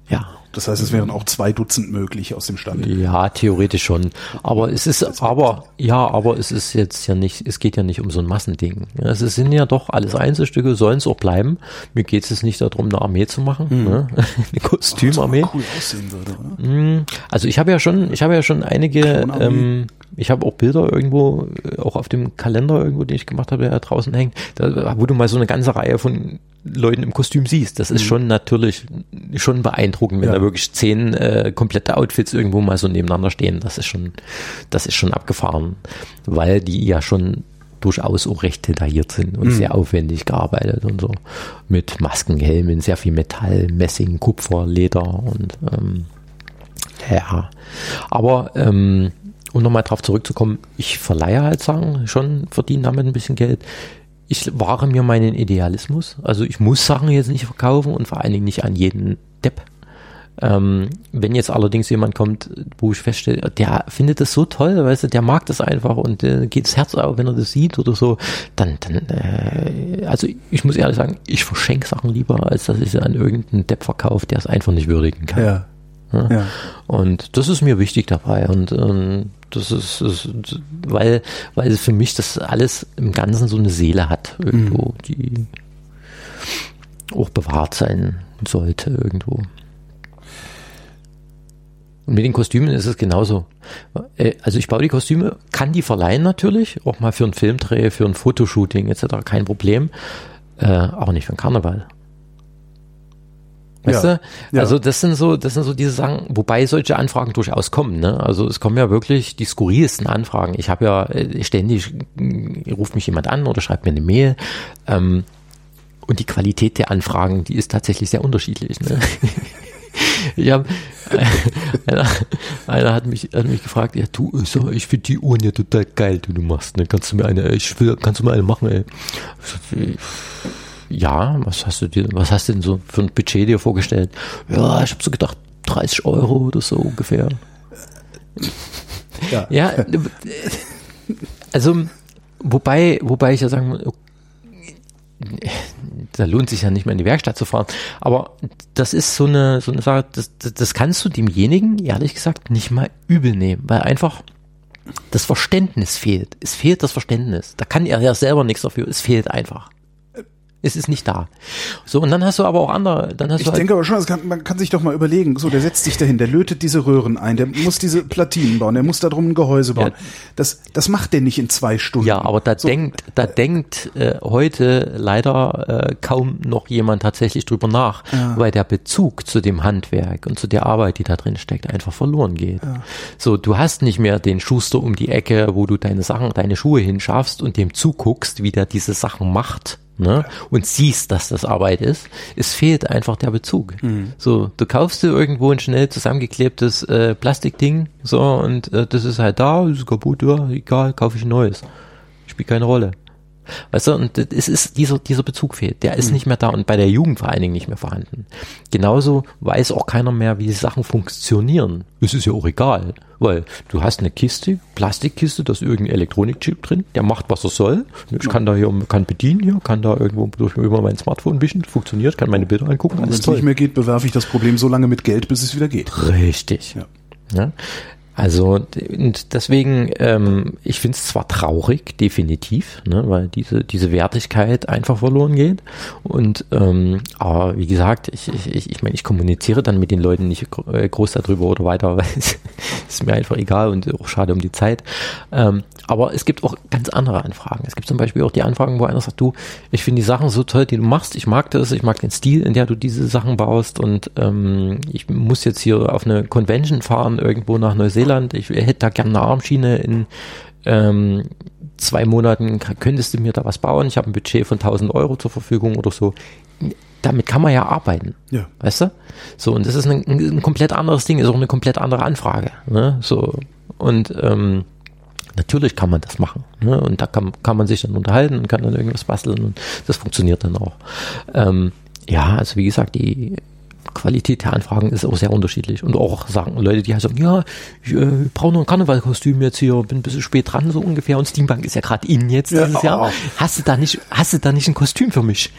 S3: Ja.
S2: Das heißt, es wären auch zwei Dutzend möglich aus dem Stand.
S3: Ja, theoretisch schon. Aber es ist, aber, ja, aber es ist jetzt ja nicht, es geht ja nicht um so ein Massending. Es sind ja doch alles Einzelstücke, sollen es auch bleiben. Mir geht es jetzt nicht darum, eine Armee zu machen, ne? eine Kostümarmee.
S2: cool aussehen würde, oder?
S3: Mm, Also ich habe ja schon, ich habe ja schon einige, ähm, ich habe auch Bilder irgendwo, äh, auch auf dem Kalender irgendwo, den ich gemacht habe, der da draußen hängt, da, wo du mal so eine ganze Reihe von Leuten im Kostüm siehst. Das ist schon natürlich schon beeindruckend, wenn
S2: Mhm. Ja.
S3: da wirklich zehn äh, komplette Outfits irgendwo mal so nebeneinander stehen. Das ist schon, das ist schon abgefahren, weil die ja schon durchaus auch recht detailliert sind
S2: Mhm.
S3: und sehr aufwendig gearbeitet und so. Mit Masken, Helmen, sehr viel Metall, Messing, Kupfer, Leder und ähm, ja. Aber ähm, um nochmal drauf zurückzukommen, ich verleihe halt Sachen, schon verdiene damit ein bisschen Geld. Ich wahre mir meinen Idealismus. Also ich muss Sachen jetzt nicht verkaufen und vor allen Dingen nicht an jeden Depp. Ähm, wenn jetzt allerdings jemand kommt, wo ich feststelle, der findet das so toll, weißt du, der mag das einfach und äh, geht das Herz auf, wenn er das sieht oder so, dann, dann äh, also ich muss ehrlich sagen, ich verschenke Sachen lieber, als dass ich sie an irgendeinen Depp verkaufe, der es einfach nicht würdigen kann.
S2: Ja.
S3: Ja.
S2: Ja.
S3: Und das ist mir wichtig dabei und ähm, das ist, ist weil weil für mich das alles im Ganzen so eine Seele hat irgendwo, die auch bewahrt sein sollte irgendwo. Und mit den Kostümen ist es genauso. Äh, Also ich baue die Kostüme, kann die verleihen natürlich, auch mal für einen Filmdreh, für ein Fotoshooting etc. Kein Problem. Äh, auch nicht für einen Karneval. Weißt
S2: Ja,
S3: du?
S2: ja.
S3: Also das sind so, das sind so diese Sachen, wobei solche Anfragen durchaus kommen. Ne? Also es kommen ja wirklich die skurrilsten Anfragen. Ich habe ja äh, ständig äh, ruft mich jemand an oder schreibt mir eine Mail. Ähm, und die Qualität der Anfragen, die ist tatsächlich sehr unterschiedlich. Ne? Ich hab, einer, einer hat mich, hat mich gefragt, ja du, ich, finde die Uhren ja total geil, die du machst. Ne? Kannst du mir eine, ich will, kannst du mir eine machen, ey? Ja, was hast du dir, was hast du denn so für ein Budget dir vorgestellt? Ja, ich habe so gedacht, 30 Euro oder so ungefähr.
S2: Ja.
S3: Ja, also wobei, wobei ich ja sagen muss, da lohnt sich ja nicht mehr in die Werkstatt zu fahren. Aber das ist so eine, so eine Sache, das, das, das kannst du demjenigen, ehrlich gesagt, nicht mal übel nehmen, weil einfach das Verständnis fehlt. Es fehlt das Verständnis. Da kann er ja selber nichts dafür. Es fehlt einfach. Es ist nicht da. So, und dann hast du aber auch andere, dann hast
S2: Ich
S3: du halt,
S2: denke aber schon, kann, man kann sich doch mal überlegen, so, der setzt sich dahin, der lötet diese Röhren ein, der muss diese Platinen bauen, der muss da drum ein Gehäuse bauen.
S3: Ja.
S2: Das, das macht der nicht in zwei Stunden.
S3: Ja, aber da
S2: so,
S3: denkt, da denkt äh, heute leider äh, kaum noch jemand tatsächlich drüber nach, weil der Bezug zu dem Handwerk und zu der Arbeit, die da drin steckt, einfach verloren geht. So, du hast nicht mehr den Schuster um die Ecke, wo du deine Sachen, deine Schuhe hinschaffst und dem zuguckst, wie der diese Sachen macht. Ne? Und siehst, dass das Arbeit ist. Es fehlt einfach der Bezug. So, du kaufst dir irgendwo ein schnell zusammengeklebtes äh, Plastikding, so und äh, das ist halt da, ist kaputt, ja, egal, kaufe ich ein neues spielt keine Rolle. Weißt du, und es ist dieser, dieser Bezug fehlt. Der ist nicht mehr da und bei der Jugend vor allen Dingen nicht mehr vorhanden. Genauso weiß auch keiner mehr, wie die Sachen funktionieren. Es ist ja auch egal, weil du hast eine Kiste, Plastikkiste, da ist irgendein Elektronikchip drin, der macht, was er soll. Ich kann da hier, kann bedienen hier, kann da irgendwo durch, über mein Smartphone wischen, funktioniert, kann meine Bilder angucken,
S2: Wenn es nicht mehr geht, bewerfe ich das Problem so lange mit Geld, bis es wieder geht.
S3: Richtig.
S2: Ja.
S3: Ja? Also und deswegen, ähm, ich finde es zwar traurig, definitiv, ne, weil diese diese Wertigkeit einfach verloren geht. Und ähm, aber wie gesagt, ich ich ich, meine, ich kommuniziere dann mit den Leuten nicht äh, groß darüber oder weiter, weil es ist mir einfach egal und auch schade um die Zeit. Ähm, aber es gibt auch ganz andere Anfragen. Es gibt zum Beispiel auch die Anfragen, wo einer sagt, du, ich finde die Sachen so toll, die du machst. Ich mag das, ich mag den Stil, in der du diese Sachen baust und ähm, ich muss jetzt hier auf eine Convention fahren irgendwo nach Neuseeland. Ich hätte da gerne eine Armschiene in ähm, zwei Monaten. Könntest du mir da was bauen? Ich habe ein Budget von 1000 Euro zur Verfügung oder so. Damit kann man ja arbeiten.
S2: Ja.
S3: Weißt du? So, und das ist ein, ein komplett anderes Ding, ist auch eine komplett andere Anfrage. Ne? So, und ähm, natürlich kann man das machen. Ne? Und da kann, kann man sich dann unterhalten und kann dann irgendwas basteln und das funktioniert dann auch. Ähm, ja, also wie gesagt, die Qualität der Anfragen ist auch sehr unterschiedlich. Und auch sagen Leute, die halt sagen, ja, ich äh, brauche noch ein Karnevalkostüm jetzt hier, bin ein bisschen spät dran, so ungefähr. Und Steampunk ist ja gerade in jetzt
S2: Ja,
S3: dieses Jahr.
S2: oh.
S3: Hast du da nicht, hast du da nicht ein Kostüm für mich?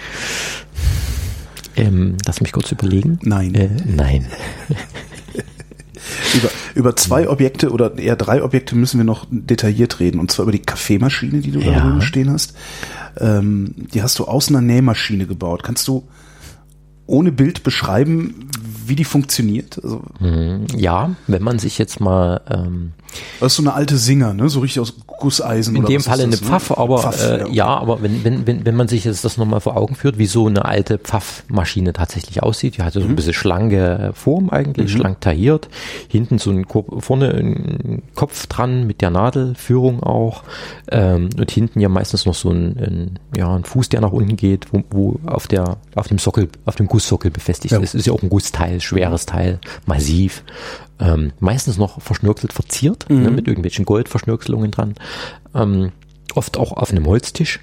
S3: Ähm, lass mich kurz überlegen.
S2: Nein.
S3: Äh, nein.
S2: Über, über zwei Objekte oder eher drei Objekte müssen wir noch detailliert reden. Und zwar über die Kaffeemaschine, die du da
S3: Ja.
S2: drüben stehen hast. Ähm, die hast du aus einer Nähmaschine gebaut. Kannst du ohne Bild beschreiben, wie die funktioniert? Also,
S3: Mhm. Ja, wenn man sich jetzt mal ähm,
S2: das ist so eine alte Singer, ne? So richtig aus Gusseisen
S3: In
S2: oder
S3: dem Falle eine
S2: das, ne?
S3: Pfaff, aber
S2: Pfaff,
S3: äh,
S2: okay.
S3: ja, aber wenn, wenn, wenn, wenn man sich jetzt das nochmal vor Augen führt, wie so eine alte Pfaffmaschine tatsächlich aussieht, die hatte so
S2: Mhm.
S3: ein bisschen schlanke Form eigentlich, schlank tailliert, hinten so ein vorne ein Kopf dran mit der Nadelführung auch ähm, und hinten ja meistens noch so ein, ein, ja, ein Fuß, der nach unten geht, wo, wo auf der auf dem Sockel, auf dem Gusssockel befestigt
S2: Ja.
S3: ist. Ist ja auch ein Gussteil, schweres Teil, massiv. Ähm, meistens noch verschnörkelt verziert,
S2: Mhm.
S3: ne, mit irgendwelchen Goldverschnörkelungen dran. Ähm, oft auch auf einem Holztisch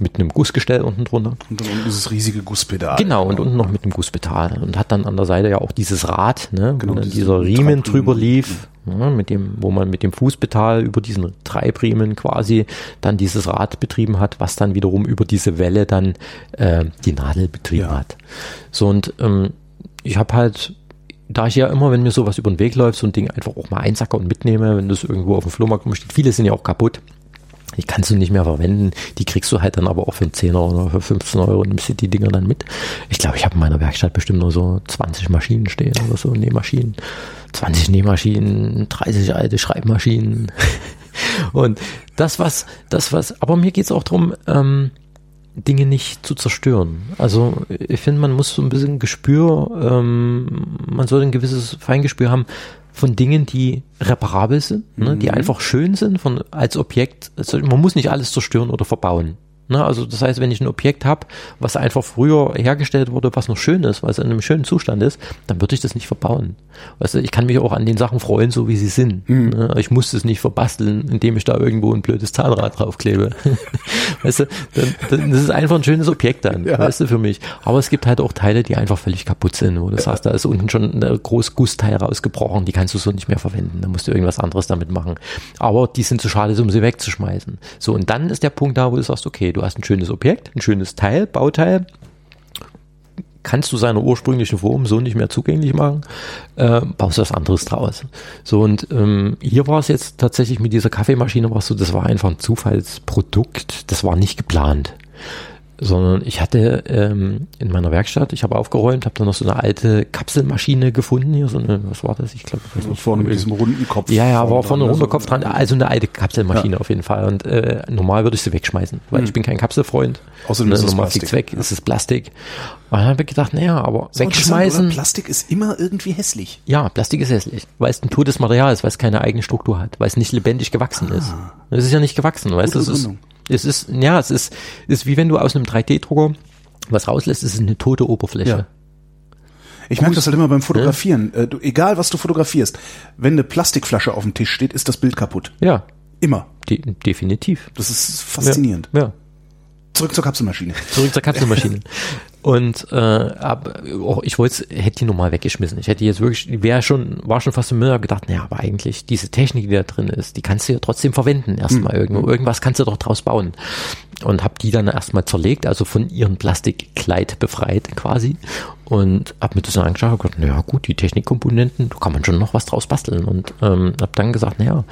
S3: mit einem Gussgestell unten drunter.
S2: Und dann unten dieses riesige Gusspedal.
S3: Genau, und unten noch mit einem Gusspedal. Und hat dann an der Seite ja auch dieses Rad, ne,
S2: Genau,
S3: wo dann dieser Riemen
S2: Treibriemen.
S3: drüber lief, ne, mit dem, wo man mit dem Fußpedal über diesen Treibriemen quasi dann dieses Rad betrieben hat, was dann wiederum über diese Welle dann äh, die Nadel betrieben
S2: Ja.
S3: hat. So und ähm, ich habe halt da ich ja immer, wenn mir sowas über den Weg läuft, so ein Ding einfach auch mal einsacke und mitnehme, wenn das irgendwo auf dem Flohmarkt rumsteht. Viele sind ja auch kaputt. Die kannst du nicht mehr verwenden. Die kriegst du halt dann aber auch für einen 10er oder für 15 Euro und nimmst die Dinger dann mit. Ich glaube, ich habe in meiner Werkstatt bestimmt nur so 20 Maschinen stehen oder so, Nähmaschinen. 20 Nähmaschinen, 30 alte Schreibmaschinen. und das was, das was, aber mir geht's auch drum ähm, Dinge nicht zu zerstören. Also ich finde, man muss so ein bisschen Gespür, ähm, man soll ein gewisses Feingespür haben von Dingen, die reparabel sind, ne, die einfach schön sind von als Objekt. Also man muss nicht alles zerstören oder verbauen. Ne, also das heißt, wenn ich ein Objekt habe, was einfach früher hergestellt wurde, was noch schön ist, weil es in einem schönen Zustand ist, dann würde ich das nicht verbauen. Weißt du, ich kann mich auch an den Sachen freuen, so wie sie sind.
S2: Mhm.
S3: Ne, ich muss es nicht verbasteln, indem ich da irgendwo ein blödes Zahnrad draufklebe. weißt du, dann, dann, das ist einfach ein schönes Objekt dann,
S2: Ja.
S3: weißt du, für mich. Aber es gibt halt auch Teile, die einfach völlig kaputt sind, wo du sagst, da ist unten schon ein groß Gussteil rausgebrochen, die kannst du so nicht mehr verwenden. Da musst du irgendwas anderes damit machen. Aber die sind zu schade, um sie wegzuschmeißen. So, und dann ist der Punkt da, wo du sagst, okay, du hast ein schönes Objekt, ein schönes Teil, Bauteil, kannst du seiner ursprünglichen Form so nicht mehr zugänglich machen, äh, baust du was anderes draus. So und ähm, hier war es jetzt tatsächlich mit dieser Kaffeemaschine war so, das war einfach ein Zufallsprodukt, das war nicht geplant sondern ich hatte ähm, in meiner Werkstatt, ich habe aufgeräumt, habe dann noch so eine alte Kapselmaschine gefunden hier, so eine, was war das? Ich glaube, ich weiß nicht.
S2: Vorne mit diesem runden Kopf.
S3: Ja, ja, war vorne ein
S2: dran,
S3: runder
S2: also-
S3: Kopf dran, also eine alte Kapselmaschine auf jeden Fall. Und äh, normal würde ich sie wegschmeißen, weil ich bin kein Kapselfreund.
S2: Außerdem
S3: Ne,
S2: ist es
S3: normal
S2: Plastik.
S3: fliegt's weg, es ist Plastik. Und dann habe ich gedacht, naja, aber
S2: So
S3: wegschmeißen?
S2: Plastik ist immer irgendwie hässlich.
S3: ja, Plastik ist hässlich, weil es ein totes Material ist, weil es keine eigene Struktur hat, weil es nicht lebendig gewachsen ist. Es ist ja nicht gewachsen, weißt du? Es ist, ja, es ist, ist wie wenn du aus einem 3D-Drucker was rauslässt, es ist eine tote Oberfläche.
S2: Ja. Ich merke das halt immer beim Fotografieren. Äh, du, egal, was du fotografierst, wenn eine Plastikflasche auf dem Tisch steht, ist das Bild kaputt.
S3: Ja,
S2: Immer.
S3: de definitiv.
S2: Das ist faszinierend.
S3: Ja. ja.
S2: Zurück zur Kapselmaschine.
S3: Zurück zur Kapselmaschine. Und äh, ab, oh, ich wollte, hätte die normal weggeschmissen. Ich hätte jetzt wirklich, wäre schon, war schon fast im Müll, hab gedacht, naja, aber eigentlich diese Technik, die da drin ist, die kannst du ja trotzdem verwenden. Erstmal irgendwo, irgendwas kannst du doch draus bauen. Und habe die dann erstmal zerlegt, also von ihrem Plastikkleid befreit quasi. Und hab mir das dann angeschaut und gedacht, naja gut, die Technikkomponenten, da kann man schon noch was draus basteln. Und ähm, habe dann gesagt, naja,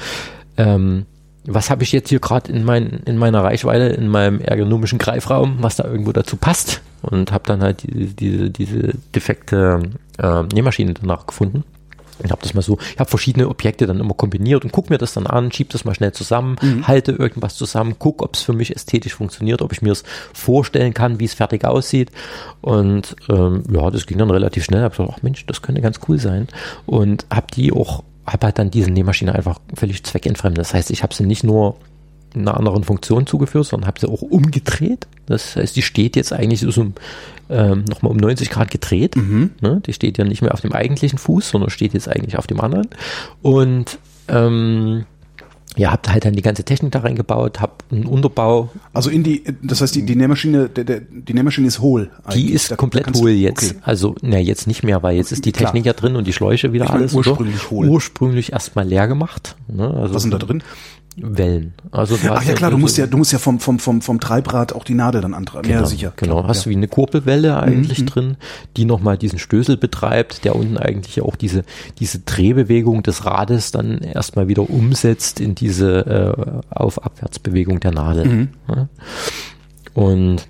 S3: ähm, was habe ich jetzt hier gerade in, mein, in meiner Reichweite, in meinem ergonomischen Greifraum, was da irgendwo dazu passt und habe dann halt diese, diese, diese defekte äh, Nähmaschine danach gefunden. Und habe das mal so, ich habe verschiedene Objekte dann immer kombiniert und guck mir das dann an, schieb das mal schnell zusammen, halte irgendwas zusammen, guck, ob es für mich ästhetisch funktioniert, ob ich mir es vorstellen kann, wie es fertig aussieht. Und ähm, ja, das ging dann relativ schnell. Hab gesagt, ach Mensch, das könnte ganz cool sein. Und habe die auch, habe halt dann diese Nähmaschine einfach völlig zweckentfremdet. Das heißt, ich habe sie nicht nur einer anderen Funktion zugeführt, sondern habe sie auch umgedreht. Das heißt, die steht jetzt eigentlich so um, ähm, nochmal um 90 Grad gedreht. Ne? Die steht ja nicht mehr auf dem eigentlichen Fuß, sondern steht jetzt eigentlich auf dem anderen. Und ähm, ja, habt halt dann die ganze Technik da reingebaut, hab einen Unterbau,
S2: Also in die, das heißt, die, die Nähmaschine, der, der, die Nähmaschine ist hohl.
S3: die
S2: eigentlich.
S3: ist
S2: Da- da
S3: komplett
S2: du-
S3: hohl jetzt.
S2: Okay.
S3: Also, na jetzt nicht mehr, weil jetzt ist die
S2: Klar.
S3: Technik ja drin und die Schläuche wieder
S2: Ich meine,
S3: alles.
S2: ursprünglich
S3: oder?
S2: hohl.
S3: Ursprünglich erstmal leer gemacht. Ne? Also
S2: Was sind da drin?
S3: Wellen. Also
S2: Ach ja klar, du musst ja, du musst ja vom, vom, vom, vom Treibrad auch die Nadel dann antragen.
S3: Genau,
S2: ja, sicher.
S3: genau. Hast
S2: ja.
S3: du wie eine Kurbelwelle eigentlich drin, die nochmal diesen Stößel betreibt, der unten eigentlich ja auch diese, diese Drehbewegung des Rades dann erstmal wieder umsetzt in diese äh, Auf-Abwärtsbewegung der Nadel. Ja. Und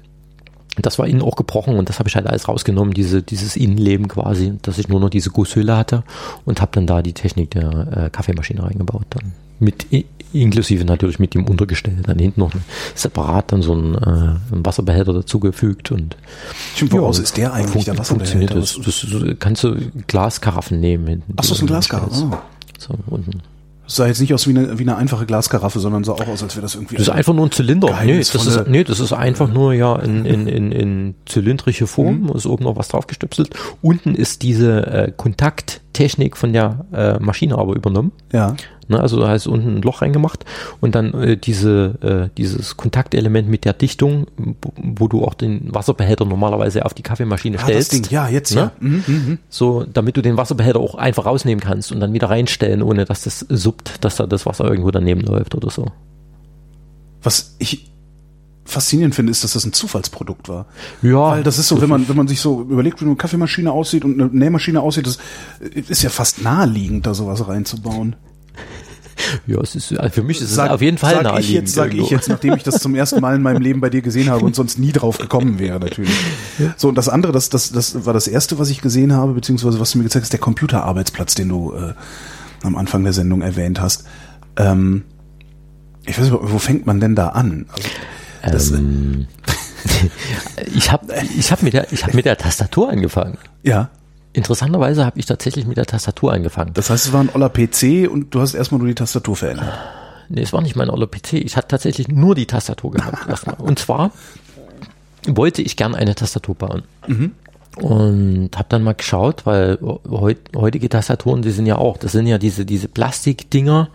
S3: das war innen auch gebrochen und das habe ich halt alles rausgenommen, diese, dieses Innenleben quasi, dass ich nur noch diese Gusshülle hatte und habe dann da die Technik der äh, Kaffeemaschine reingebaut. Dann mit inklusive natürlich mit dem Untergestell, dann hinten noch ein, separat dann so ein, äh, ein Wasserbehälter dazugefügt und
S2: Stimmt, woraus ist der eigentlich, der
S3: funktioniert
S2: Wasserbehälter?
S3: das, das, das kannst du Glaskaraffen nehmen hinten.
S2: Ach so, ist ein Glaskaraffe. Oh.
S3: So, unten.
S2: Das sah jetzt nicht aus wie eine, wie eine einfache Glaskaraffe, sondern sah auch aus, als wäre das irgendwie.
S3: Das ist einfach nur ein Zylinder. Nee, das ist, nee, das ist einfach nur ja in, in, in, in zylindrische Form. Ist oben noch was draufgestöpselt. Unten ist diese äh, Kontakttechnik von der äh, Maschine aber übernommen.
S2: ja.
S3: Ne, also da heißt unten ein Loch reingemacht und dann äh, diese, äh, dieses Kontaktelement mit der Dichtung, wo, du auch den Wasserbehälter normalerweise auf die Kaffeemaschine
S2: Ah, das
S3: stellst.
S2: Ding. Ja, jetzt,
S3: Ne?
S2: ja. Mhm, mhm.
S3: So, damit du den Wasserbehälter auch einfach rausnehmen kannst und dann wieder reinstellen, ohne dass das suppt, dass da das Wasser irgendwo daneben läuft oder so.
S2: Was ich faszinierend finde, ist, dass das ein Zufallsprodukt war.
S3: Ja,
S2: Weil das ist so, wenn man, wenn man sich so überlegt, wie eine Kaffeemaschine aussieht und eine Nähmaschine aussieht, das ist ja fast naheliegend, da sowas reinzubauen.
S3: Ja, es ist, also für mich ist es
S2: Sag-
S3: auf jeden Fall
S2: sag ich
S3: naheliegend
S2: jetzt, sag ich jetzt, nachdem ich das zum ersten Mal in meinem Leben bei dir gesehen habe und sonst nie drauf gekommen wäre, natürlich. So, und das andere, das, das, das war das erste, was ich gesehen habe, beziehungsweise was du mir gezeigt hast, der Computerarbeitsplatz, den du äh, am Anfang der Sendung erwähnt hast. Ähm, ich weiß nicht, wo fängt man denn da an? Also, das,
S3: Ähm, ich habe ich hab mit, der- ich hab mit der Tastatur angefangen.
S2: ja,
S3: Interessanterweise habe ich tatsächlich mit der Tastatur angefangen.
S2: das heißt, es war ein oller PC und du hast erstmal nur die Tastatur verändert.
S3: Nee, es war nicht mein aller PC. Ich hatte tatsächlich nur die Tastatur gehabt. Und zwar wollte ich gern eine Tastatur bauen. Und habe dann mal geschaut, weil heut, heutige Tastaturen, die sind ja auch, das sind ja diese, diese Plastikdinger,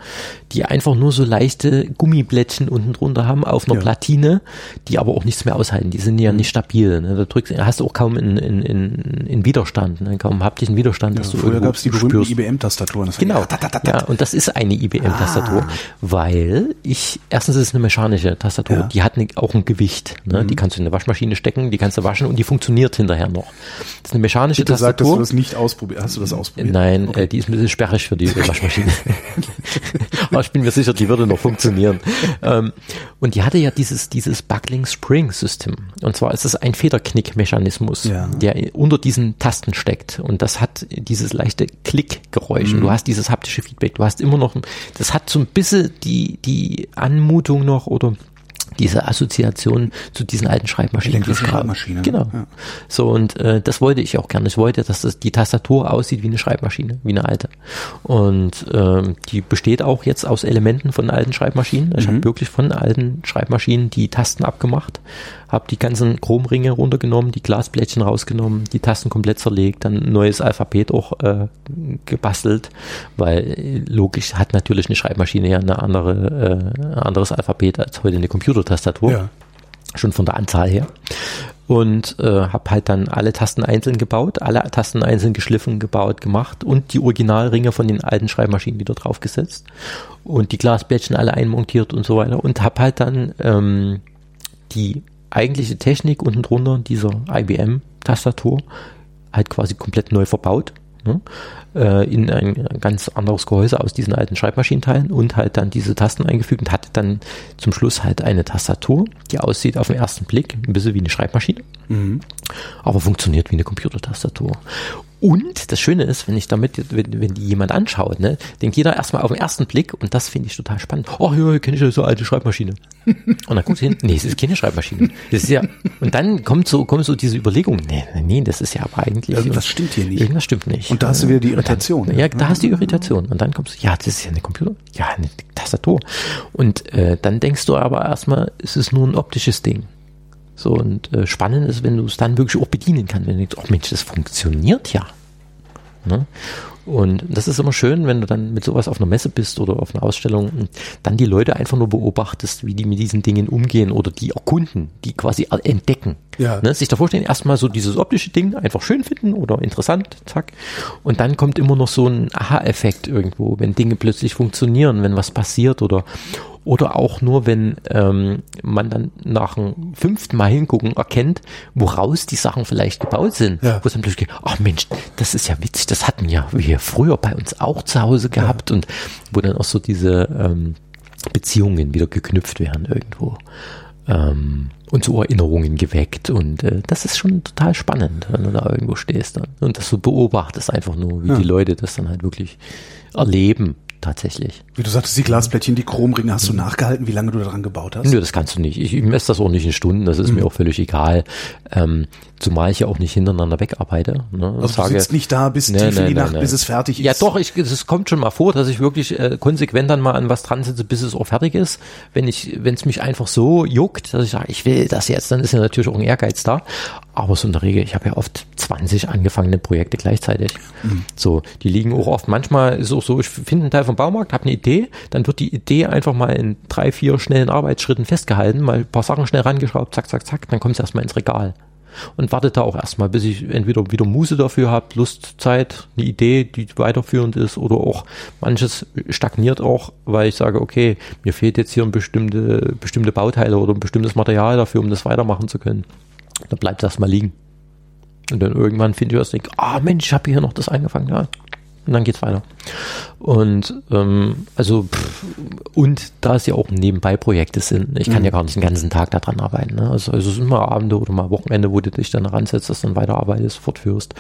S3: die einfach nur so leichte Gummiblättchen unten drunter haben auf einer
S2: Ja.
S3: Platine, die aber auch nichts mehr aushalten. Die sind ja nicht stabil. Ne? Da drückst, hast du auch kaum in, in, in, in Widerstand, ne? kaum haptischen Widerstand, dass du
S2: Früher gab es die berühmten. IBM-Tastaturen.
S3: Genau.
S2: tatatatata.
S3: Ja, und das ist eine IBM-Tastatur, weil ich, erstens ist es eine mechanische Tastatur,
S2: Ja. Mhm.
S3: die hat ne, auch ein Gewicht. Ne? Die kannst du in eine Waschmaschine stecken, die kannst du waschen und die funktioniert hinterher noch. Das ist eine mechanische
S2: Bitte sag, dass du
S3: Tastatur.
S2: das nicht ausprobiert Hast du das ausprobiert?
S3: Nein, äh, die ist ein bisschen sperrig für die Waschmaschine. Aber ich bin mir sicher, die würde noch funktionieren. Ähm, und die hatte ja dieses, dieses Buckling Spring System. Und zwar ist es ein Federknick-Mechanismus,
S2: Ja.
S3: der unter diesen Tasten steckt. Und das hat dieses leichte Klickgeräusch. Und du hast dieses haptische Feedback. Du hast immer noch, das hat so ein bisschen die, die Anmutung noch oder diese Assoziation zu diesen alten Schreibmaschinen.
S2: Elektrischen
S3: Diesen-
S2: Schreibmaschinen,
S3: Genau.
S2: ja.
S3: So, und äh, das wollte ich auch gerne. Ich wollte, dass das, die Tastatur aussieht wie eine Schreibmaschine, wie eine alte. Und ähm, die besteht auch jetzt aus Elementen von alten Schreibmaschinen. Ich habe wirklich von alten Schreibmaschinen die Tasten abgemacht, habe die ganzen Chromringe runtergenommen, die Glasblättchen rausgenommen, die Tasten komplett zerlegt, dann ein neues Alphabet auch äh, gebastelt, weil äh, logisch hat natürlich eine Schreibmaschine ja eine andere, äh, ein anderes Alphabet als heute eine Computertastatur
S2: Ja.
S3: schon von der Anzahl her. Und äh, habe halt dann alle Tasten einzeln gebaut, alle Tasten einzeln geschliffen, gebaut, gemacht und die Originalringe von den alten Schreibmaschinen wieder draufgesetzt und die Glasblättchen alle einmontiert und so weiter und habe halt dann ähm, die eigentliche Technik unten drunter dieser IBM-Tastatur halt quasi komplett neu verbaut. Ne? Äh, in ein ganz anderes Gehäuse aus diesen alten Schreibmaschinenteilen und halt dann diese Tasten eingefügt und hatte dann zum Schluss halt eine Tastatur, die aussieht auf den ersten Blick ein bisschen wie eine Schreibmaschine, aber funktioniert wie eine Computertastatur. Und das Schöne ist, wenn ich damit, wenn, wenn die jemand anschaut, ne, denkt jeder erstmal auf den ersten Blick, und das finde ich total spannend, oh ja, kenne ich ja so eine alte Schreibmaschine. Und dann guckst du hin, nee, es ist keine Schreibmaschine. Das ist ja, und dann kommt so, kommt so diese Überlegung, nee, nee, das ist ja aber eigentlich.
S2: Irgendwas stimmt hier nicht.
S3: Irgendwas stimmt nicht.
S2: Und da hast du wieder die
S3: Und dann-
S2: Irritation.
S3: Ja, da hast du die Irritation. Und dann kommst du, ja, das ist ja eine Computer, ja, eine Tastatur. Und äh, dann denkst du aber erstmal, es ist nur ein optisches Ding. So, und äh, spannend ist, wenn du es dann wirklich auch bedienen kannst, wenn du denkst, oh Mensch, das funktioniert ja. Ne? Und das ist immer schön, wenn du dann mit sowas auf einer Messe bist oder auf einer Ausstellung und dann die Leute einfach nur beobachtest, wie die mit diesen Dingen umgehen oder die erkunden, die quasi entdecken.
S2: Ja.
S3: Ne? Sich davor stellen, erstmal so dieses optische Ding einfach schön finden oder interessant, zack. Und dann kommt immer noch so ein Aha-Effekt irgendwo, wenn Dinge plötzlich funktionieren, wenn was passiert oder oder auch nur, wenn ähm, man dann nach dem fünften Mal hingucken erkennt, woraus die Sachen vielleicht gebaut sind.
S2: Ja.
S3: Wo es dann plötzlich geht, ach Mensch, das ist ja witzig, das hatten ja wir früher bei uns auch zu Hause gehabt und wo dann auch so diese ähm, Beziehungen wieder geknüpft werden irgendwo. Ähm, und so Erinnerungen geweckt und äh, das ist schon total spannend, wenn du da irgendwo stehst dann. und das so beobachtest einfach nur, wie
S2: Ja.
S3: die Leute das dann halt wirklich erleben tatsächlich.
S2: Wie du sagtest, die Glasblättchen, die Chromringe, hast du nachgehalten, wie lange du daran gebaut hast?
S3: Nö, das kannst du nicht. Ich, ich messe das auch nicht in Stunden, das ist mir auch völlig egal. Ähm, zumal ich ja auch nicht hintereinander wegarbeite. Ne?
S2: Also du sitzt nicht da bis
S3: Nee,
S2: tief in
S3: nee,
S2: die
S3: nee,
S2: Nacht,
S3: nee.
S2: bis es fertig ist.
S3: Ja, doch, ich, es kommt schon mal vor, dass ich wirklich äh, konsequent dann mal an was dran sitze, bis es auch fertig ist. Wenn ich, wenn es mich einfach so juckt, dass ich sage, ich will das jetzt, dann ist ja natürlich auch ein Ehrgeiz da. Aber so in der Regel, ich habe ja oft 20 angefangene Projekte gleichzeitig. So, die liegen auch oft. Manchmal ist es auch so, ich finde einen Teil vom Baumarkt, habe eine Idee, dann wird die Idee einfach mal in drei, vier schnellen Arbeitsschritten festgehalten, mal ein paar Sachen schnell rangeschraubt, zack, zack, zack, dann kommt es erstmal ins Regal und wartet da auch erstmal, bis ich entweder wieder Muße dafür habe, Lust, Zeit, eine Idee, die weiterführend ist oder auch manches stagniert auch, weil ich sage, okay, mir fehlt jetzt hier ein bestimmte, bestimmte Bauteile oder ein bestimmtes Material dafür, um das weitermachen zu können. Dann bleibt das mal liegen. Und dann irgendwann finde ich was, denke, ah Mensch, ich habe hier noch das angefangen, ja. Und dann geht's weiter. Und ähm, also pff, und da es ja auch nebenbei Projekte sind, ich kann ja gar nicht den ganzen Tag daran arbeiten. Ne? Also, also es sind mal Abende oder mal Wochenende, wo du dich dann ransetzt, das dann weiterarbeitest, fortführst.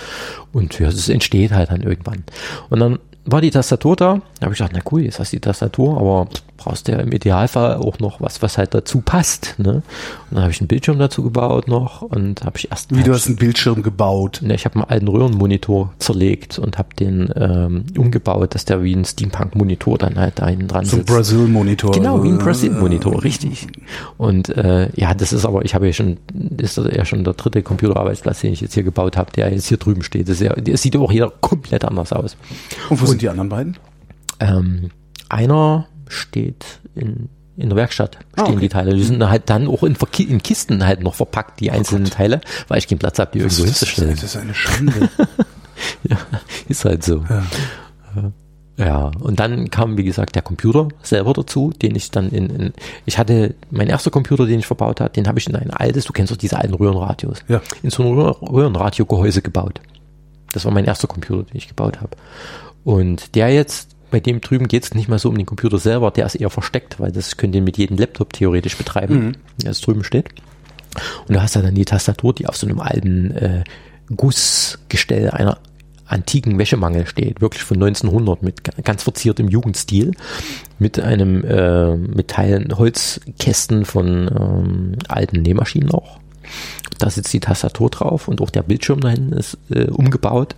S3: Und ja, es entsteht halt dann irgendwann. Und dann war die Tastatur da, Da habe ich gedacht, na cool, jetzt hast du die Tastatur, aber brauchst du ja im Idealfall auch noch was, was halt dazu passt. Ne? Und dann habe ich einen Bildschirm dazu gebaut noch und habe ich erst.
S2: Wie du hast einen Bildschirm gebaut.
S3: Ne, ich habe einen alten Röhrenmonitor zerlegt und habe den ähm, umgebaut, dass der wie ein Steampunk-Monitor dann halt da hinten dran
S2: Zum
S3: sitzt.
S2: Brasil-Monitor.
S3: Genau, wie ein
S2: Äh,
S3: Brasil-Monitor, richtig. Und äh, ja, das ist aber, ich habe ja schon, das ist ja schon der dritte Computerarbeitsplatz, den ich jetzt hier gebaut habe, der jetzt hier drüben steht. Das, ist ja, das sieht auch hier komplett anders aus.
S2: Und wo sind die anderen beiden?
S3: Ähm, einer steht in, in der Werkstatt,
S2: Ah,
S3: stehen
S2: okay.
S3: die Teile. Die sind halt dann auch in, in Kisten halt noch verpackt, die einzelnen Teile, weil ich keinen Platz habe, die irgendwo hinzustellen.
S2: das ist eine Schande.
S3: Ja, ist halt so.
S2: Ja.
S3: Ja, und dann kam, wie gesagt, der Computer selber dazu, den ich dann in, in ich hatte, mein erster Computer, den ich verbaut habe, den habe ich in ein altes, du kennst doch diese alten Röhrenradios,
S2: Ja.
S3: in so ein Röhr- Röhrenradiogehäuse gebaut. Das war mein erster Computer, den ich gebaut habe. Und der jetzt, bei dem drüben geht's nicht mal so um den Computer selber, der ist eher versteckt, weil das könnt ihr mit jedem Laptop theoretisch betreiben, der es drüben steht. Und du hast da dann die Tastatur, die auf so einem alten äh, Gussgestell einer antiken Wäschemangel steht, wirklich von 1900 mit ga- ganz verziertem Jugendstil, mit einem äh, mit Teilen Holzkästen von ähm, alten Nähmaschinen auch. Da sitzt die Tastatur drauf und auch der Bildschirm dahin ist äh, umgebaut.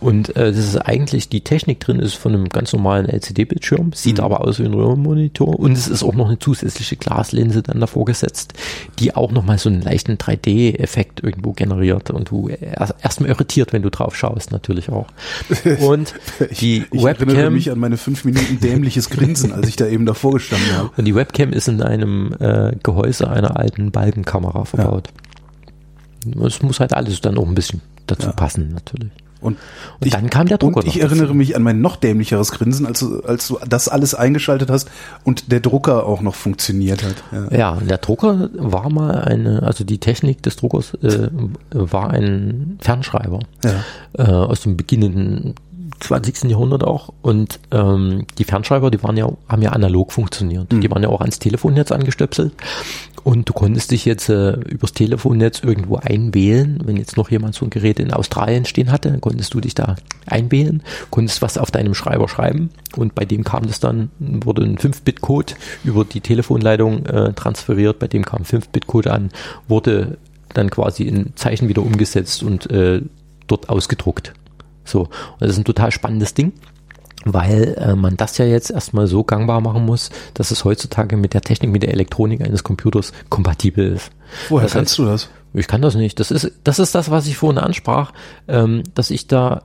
S3: Und äh, das ist eigentlich, die Technik drin ist von einem ganz normalen LCD-Bildschirm, sieht aber aus wie ein Röhrenmonitor und es ist auch noch eine zusätzliche Glaslinse dann davor gesetzt, die auch nochmal so einen leichten 3D-Effekt irgendwo generiert und du erst- erstmal irritiert, wenn du drauf schaust, natürlich auch. Und die
S2: Ich erinnere
S3: Webcam
S2: mich an meine fünf Minuten dämliches Grinsen, als ich da eben davor gestanden habe.
S3: und die Webcam ist in einem äh, Gehäuse einer alten Balkenkamera verbaut. Es muss halt alles dann auch ein bisschen dazu passen, natürlich.
S2: Und,
S3: Und dann kam der Drucker
S2: Und ich erinnere
S3: dazu.
S2: mich an mein noch dämlicheres Grinsen, als du, als du das alles eingeschaltet hast und der Drucker auch noch funktioniert hat. Ja.
S3: Ja, der Drucker war mal eine, also die Technik des Druckers äh, war ein Fernschreiber
S2: Ja.
S3: äh, aus dem beginnenden 20. Jahrhundert auch. Und ähm, die Fernschreiber, die waren ja, haben ja analog funktioniert. Die waren ja auch ans Telefonnetz angestöpselt. Und du konntest dich jetzt äh, übers Telefonnetz irgendwo einwählen. Wenn jetzt noch jemand so ein Gerät in Australien stehen hatte, dann konntest du dich da einwählen, konntest was auf deinem Schreiber schreiben und bei dem kam das dann, wurde ein 5-Bit-Code über die Telefonleitung äh, transferiert, bei dem kam ein 5-Bit-Code an, wurde dann quasi in Zeichen wieder umgesetzt und äh, dort ausgedruckt. So, und das ist ein total spannendes Ding, weil äh, man das ja jetzt erstmal so gangbar machen muss, dass es heutzutage mit der Technik, mit der Elektronik eines Computers kompatibel ist.
S2: Woher
S3: das
S2: kannst
S3: heißt,
S2: du das?
S3: Ich kann das nicht. Das ist, das ist das, was ich vorhin ansprach, ähm, dass ich da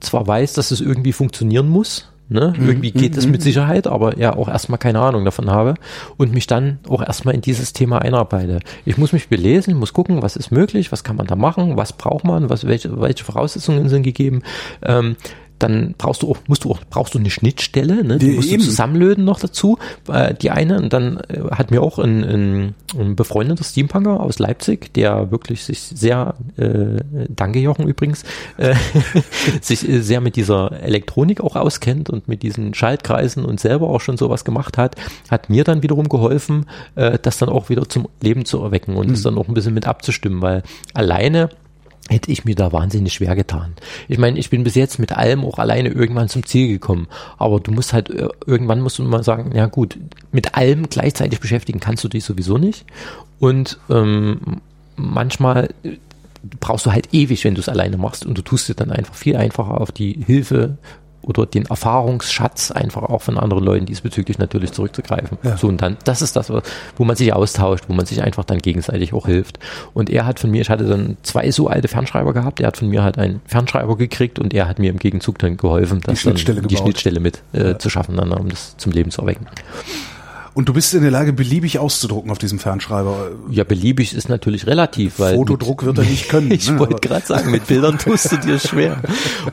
S3: zwar weiß, dass es irgendwie funktionieren muss, ne? irgendwie geht es mit Sicherheit, aber ja auch erstmal keine Ahnung davon habe und mich dann auch erstmal in dieses Thema einarbeite. Ich muss mich belesen, muss gucken, was ist möglich, was kann man da machen, was braucht man, was, welche, welche Voraussetzungen sind gegeben. Ähm, dann brauchst du auch, musst du auch, brauchst du eine Schnittstelle, ne? Die musst du
S2: eben.
S3: zusammenlöten noch dazu. Äh, die eine, und dann äh, hat mir auch ein, ein, ein befreundeter Steampunker aus Leipzig, der wirklich sich sehr, äh, danke Jochen übrigens, äh, sich äh, sehr mit dieser Elektronik auch auskennt und mit diesen Schaltkreisen und selber auch schon sowas gemacht hat, hat mir dann wiederum geholfen, äh, das dann auch wieder zum Leben zu erwecken und das dann auch ein bisschen mit abzustimmen, weil alleine hätte ich mir da wahnsinnig schwer getan. Ich meine, ich bin bis jetzt mit allem auch alleine irgendwann zum Ziel gekommen. Aber du musst halt, äh, irgendwann musst du mal sagen, ja gut, mit allem gleichzeitig beschäftigen kannst du dich sowieso nicht. Und ähm, manchmal äh, brauchst du halt ewig, wenn du es alleine machst. Und du tust dir dann einfach viel einfacher auf die Hilfe oder den Erfahrungsschatz einfach auch von anderen Leuten diesbezüglich natürlich zurückzugreifen.
S2: Ja.
S3: So und dann, das ist das, wo man sich austauscht, wo man sich einfach dann gegenseitig auch hilft. Und er hat von mir, ich hatte dann zwei so alte Fernschreiber gehabt, er hat von mir halt einen Fernschreiber gekriegt und er hat mir im Gegenzug dann geholfen, das
S2: Schnittstelle
S3: dann, die. Schnittstelle mit äh, zu schaffen, dann, um das zum Leben zu erwecken.
S2: Und du bist in der Lage, beliebig auszudrucken auf diesem Fernschreiber.
S3: Ja, beliebig ist natürlich relativ, weil
S2: Fotodruck wird er nicht können.
S3: Ich
S2: ne?
S3: wollte gerade sagen, mit Bildern tust du dir schwer.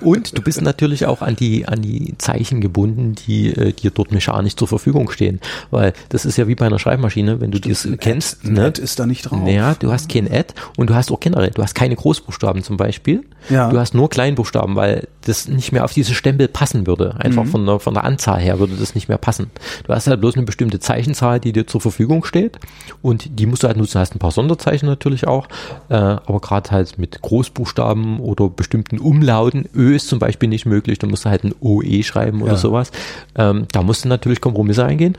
S3: Und du bist natürlich auch an die, an die Zeichen gebunden, die äh, dir dort mechanisch zur Verfügung stehen. Weil das ist ja wie bei einer Schreibmaschine, wenn du das kennst.
S2: Ein
S3: ne?
S2: Ad ist da nicht drauf.
S3: Naja, du hast kein Ad und du hast auch generell, du hast keine Großbuchstaben zum Beispiel.
S2: Ja.
S3: Du hast nur Kleinbuchstaben, weil das nicht mehr auf diese Stempel passen würde. Einfach von, der, von der Anzahl her würde das nicht mehr passen. Du hast halt bloß eine bestimmte Zeichenzahl, die dir zur Verfügung steht und die musst du halt nutzen. Du hast ein paar Sonderzeichen natürlich auch, äh, aber gerade halt mit Großbuchstaben oder bestimmten Umlauten, Ö ist zum Beispiel nicht möglich, da musst du halt ein OE schreiben oder
S2: Ja.
S3: sowas. Ähm, da musst du natürlich Kompromisse eingehen.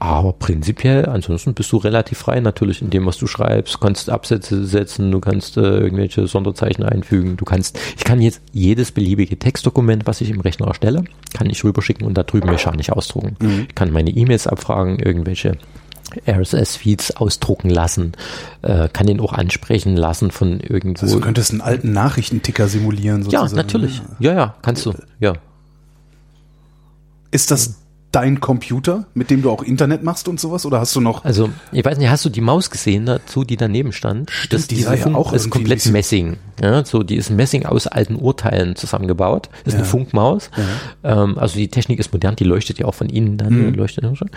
S3: Aber prinzipiell, ansonsten bist du relativ frei natürlich in dem, was du schreibst. Kannst Absätze setzen, du kannst äh, irgendwelche Sonderzeichen einfügen. Du kannst, ich kann jetzt jedes beliebige Textdokument, was ich im Rechner erstelle, kann ich rüberschicken und da drüben mechanisch ausdrucken. Ich kann meine E-Mails abfragen, irgendwelche RSS-Feeds ausdrucken lassen, äh, kann den auch ansprechen lassen von irgendwo.
S2: Also du könntest einen alten Nachrichtenticker simulieren
S3: ja,
S2: sozusagen.
S3: natürlich. Ja, ja, kannst du. Ja.
S2: Ist das dein Computer, mit dem du auch Internet machst und sowas? Oder hast du noch
S3: Also, ich weiß nicht, hast du die Maus gesehen dazu, die daneben stand?
S2: Stimmt, die
S3: diese
S2: sah ja auch
S3: ist komplett Messing. Ja, so, die ist Messing aus alten Urteilen zusammengebaut. Ist eine
S2: Ja.
S3: Funkmaus. Ähm, also die Technik ist modern, die leuchtet ja auch von innen dann,
S2: Mhm.
S3: leuchtet ja schon.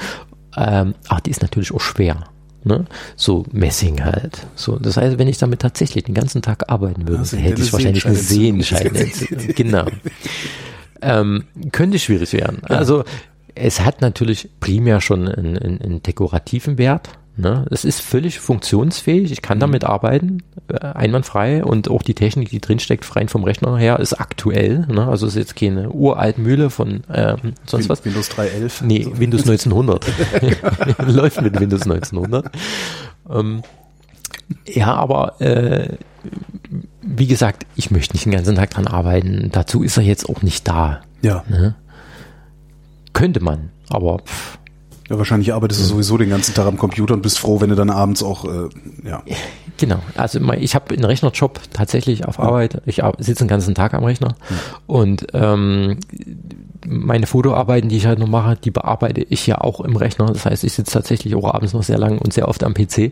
S3: Ähm, aber die ist natürlich auch schwer. Ne? So Messing halt. So, das heißt, wenn ich damit tatsächlich den ganzen Tag arbeiten würde,
S2: du
S3: hätte
S2: eine
S3: ich wahrscheinlich eine.
S2: Sehenscheinentzündung.
S3: genau. Ähm, könnte schwierig werden. Also es hat natürlich primär schon einen, einen, einen dekorativen Wert. Ne? Es ist völlig funktionsfähig. Ich kann damit arbeiten, äh, einwandfrei. Und auch die Technik, die drinsteckt, rein vom Rechner her, ist aktuell. Ne? Also es ist jetzt keine uralt Mühle von ähm, sonst was.
S2: Windows 3.11?
S3: Nee, Windows 1900. Läuft mit Windows 1900. Ähm, ja, aber äh, wie gesagt, ich möchte nicht den ganzen Tag dran arbeiten. Dazu ist er jetzt auch nicht da.
S2: Ja.
S3: Könnte man, aber pff,
S2: ja, wahrscheinlich arbeitest du sowieso den ganzen Tag am Computer und bist froh, wenn du dann abends auch, äh, ja.
S3: genau. Also ich habe einen Rechnerjob tatsächlich auf Arbeit. Ich sitze den ganzen Tag am Rechner und ähm, meine Fotoarbeiten, die ich halt noch mache, die bearbeite ich ja auch im Rechner. Das heißt, ich sitze tatsächlich auch abends noch sehr lang und sehr oft am PC.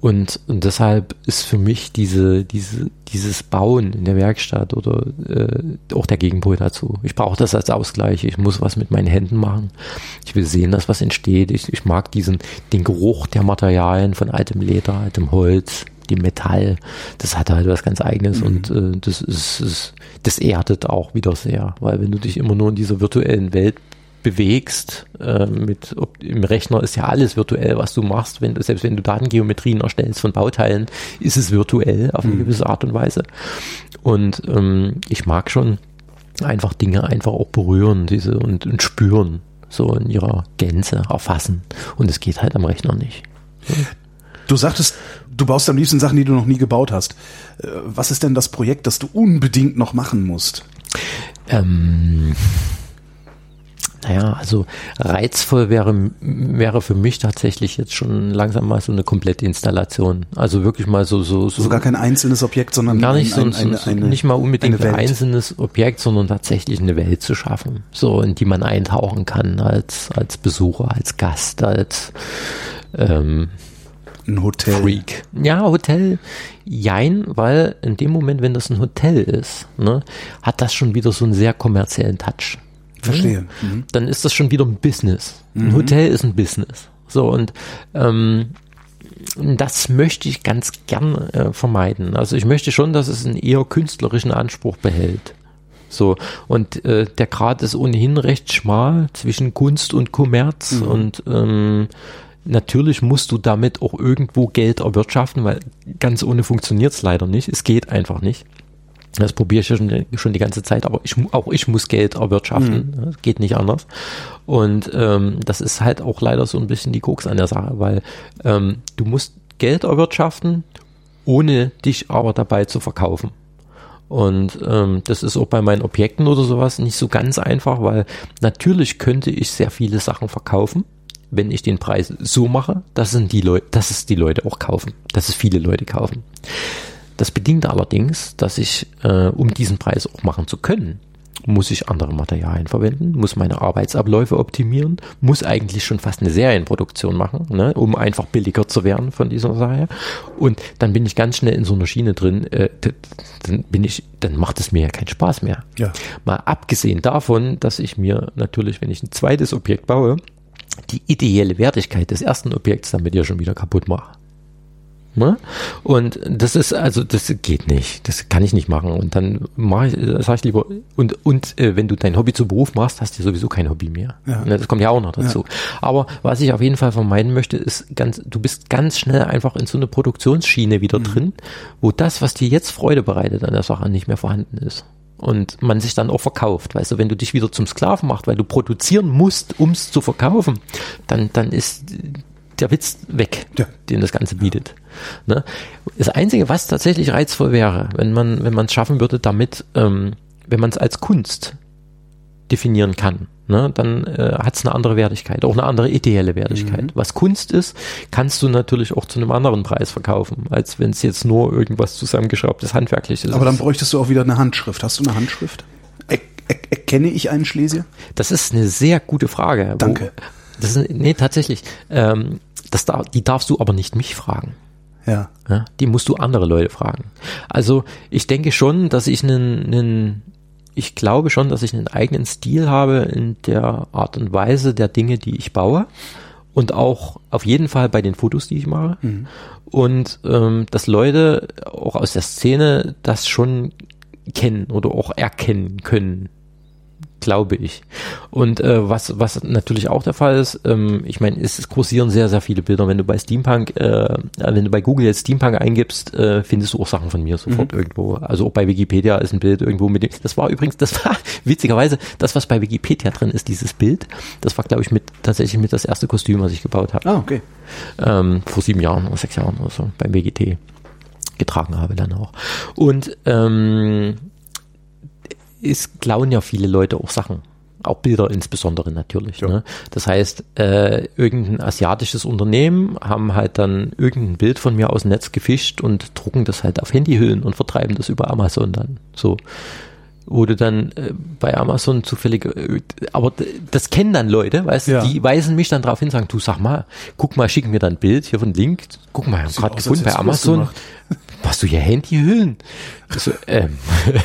S3: Und, und deshalb ist für mich diese, diese, dieses Bauen in der Werkstatt oder äh, auch der Gegenpol dazu. Ich brauche das als Ausgleich. Ich muss was mit meinen Händen machen. Ich will sehen, dass was entsteht. Ich, ich mag diesen, den Geruch der Materialien von altem Leder, altem Holz, dem Metall. Das hat halt was ganz Eigenes und äh, das ist, ist, das erdet auch wieder sehr, weil wenn du dich immer nur in dieser virtuellen Welt bewegst, äh, mit ob, im Rechner ist ja alles virtuell, was du machst, wenn du, selbst wenn du Datengeometrien erstellst von Bauteilen, ist es virtuell auf eine gewisse Art und Weise. Und ähm, ich mag schon einfach Dinge einfach auch berühren, diese und, und spüren, so in ihrer Gänze erfassen. Und es geht halt am Rechner nicht.
S2: Du sagtest, du baust am liebsten Sachen, die du noch nie gebaut hast. Äh, Was ist denn das Projekt, das du unbedingt noch machen musst?
S3: Ähm, naja, also reizvoll wäre, wäre für mich tatsächlich jetzt schon langsam mal so eine komplette Installation. Also wirklich mal so, so, so
S2: Also gar kein einzelnes Objekt, sondern
S3: gar nicht so,
S2: ein,
S3: so, so nicht mal unbedingt ein einzelnes Objekt, sondern tatsächlich eine Welt zu schaffen, so in die man eintauchen kann als als Besucher, als Gast, als ähm,
S2: ein Hotel.
S3: Freak. Ja, Hotel, jein, weil in dem Moment, wenn das ein Hotel ist, ne, hat das schon wieder so einen sehr kommerziellen Touch.
S2: Verstehe. Mhm.
S3: Dann ist das schon wieder ein Business. Ein Hotel ist ein Business. So, und ähm, das möchte ich ganz gern äh, vermeiden. Also ich möchte schon, dass es einen eher künstlerischen Anspruch behält. So, und äh, der Grad ist ohnehin recht schmal zwischen Kunst und Kommerz und ähm, natürlich musst du damit auch irgendwo Geld erwirtschaften, weil ganz ohne funktioniert es leider nicht. Es geht einfach nicht. Das probiere ich ja schon, schon die ganze Zeit, aber ich, auch ich muss Geld erwirtschaften. Das geht nicht anders. Und ähm, das ist halt auch leider so ein bisschen die Koks an der Sache, weil ähm, du musst Geld erwirtschaften, ohne dich aber dabei zu verkaufen. Und ähm, das ist auch bei meinen Objekten oder sowas nicht so ganz einfach, weil natürlich könnte ich sehr viele Sachen verkaufen, wenn ich den Preis so mache, dass, es die Leute, dass es die Leute auch kaufen, dass es viele Leute kaufen. Das bedingt allerdings, dass ich, äh, um diesen Preis auch machen zu können, muss ich andere Materialien verwenden, muss meine Arbeitsabläufe optimieren, muss eigentlich schon fast eine Serienproduktion machen, ne, um einfach billiger zu werden von dieser Sache. Und dann bin ich ganz schnell in so einer Schiene drin, äh, dann bin ich, dann macht es mir ja keinen Spaß mehr.
S2: Ja.
S3: Mal abgesehen davon, dass ich mir natürlich, wenn ich ein zweites Objekt baue, die ideelle Wertigkeit des ersten Objekts damit ja schon wieder kaputt mache. Ne? Und das ist, also das geht nicht. Das kann ich nicht machen. Und dann mache ich, äh, sag ich lieber, und, und äh, wenn du dein Hobby zu Beruf machst, hast du sowieso kein Hobby mehr.
S2: Ja.
S3: Ne, Das kommt ja auch noch dazu. Aber was ich auf jeden Fall vermeiden möchte, ist ganz, du bist ganz schnell einfach in so eine Produktionsschiene wieder drin, wo das, was dir jetzt Freude bereitet an der Sache, nicht mehr vorhanden ist. Und man sich dann auch verkauft. Weißt du, wenn du dich wieder zum Sklaven machst, weil du produzieren musst, um es zu verkaufen, dann, dann ist der Witz weg,
S2: Ja.
S3: den das Ganze bietet. Ne? Das Einzige, was tatsächlich reizvoll wäre, wenn man wenn man es schaffen würde, damit, ähm, wenn man es als Kunst definieren kann, ne, dann äh, hat es eine andere Wertigkeit, auch eine andere ideelle Wertigkeit.
S2: Mhm.
S3: Was Kunst ist, kannst du natürlich auch zu einem anderen Preis verkaufen, als wenn es jetzt nur irgendwas zusammengeschraubtes handwerkliches
S2: Aber dann
S3: ist.
S2: bräuchtest du auch wieder eine Handschrift. Hast du eine Handschrift? Er, er, erkenne ich einen Schlesier?
S3: Das ist eine sehr gute Frage.
S2: Danke.
S3: Wo, das ist, nee, tatsächlich. Ähm, das dar die darfst du aber nicht mich fragen.
S2: Ja.
S3: Ja, die musst du andere Leute fragen. Also ich denke schon, dass ich einen, einen ich glaube schon, dass ich einen eigenen Stil habe in der Art und Weise der Dinge, die ich baue. Und auch auf jeden Fall bei den Fotos, die ich mache. Und ähm, dass Leute auch aus der Szene das schon kennen oder auch erkennen können glaube ich. Und äh, was was natürlich auch der Fall ist, ähm, ich meine, es, es kursieren sehr sehr viele Bilder. Wenn du bei Steampunk, äh, wenn du bei Google jetzt Steampunk eingibst, äh, findest du auch Sachen von mir sofort irgendwo. Also auch bei Wikipedia ist ein Bild irgendwo mit dem. Das war übrigens, das war witzigerweise das, was bei Wikipedia drin ist, dieses Bild. Das war glaube ich mit tatsächlich mit das erste Kostüm, was ich gebaut habe
S2: Ah, okay.
S3: ähm, vor sieben Jahren oder sechs Jahren oder so beim WGT getragen habe dann auch. Und ähm, es klauen ja viele Leute auch Sachen. Auch Bilder insbesondere natürlich.
S2: Ja.
S3: Ne? Das heißt, äh, irgendein asiatisches Unternehmen haben halt dann irgendein Bild von mir aus dem Netz gefischt und drucken das halt auf Handyhüllen und vertreiben das über Amazon dann. So wo du dann äh, bei Amazon zufällig, äh, aber das kennen dann Leute, weißt du,
S2: Ja.
S3: die weisen mich dann darauf hin, sagen, du sag mal, guck mal, schick mir dann ein Bild hier von Link, guck mal, ich habe gerade gefunden bei Amazon, machst du hier Handyhüllen? So, ähm,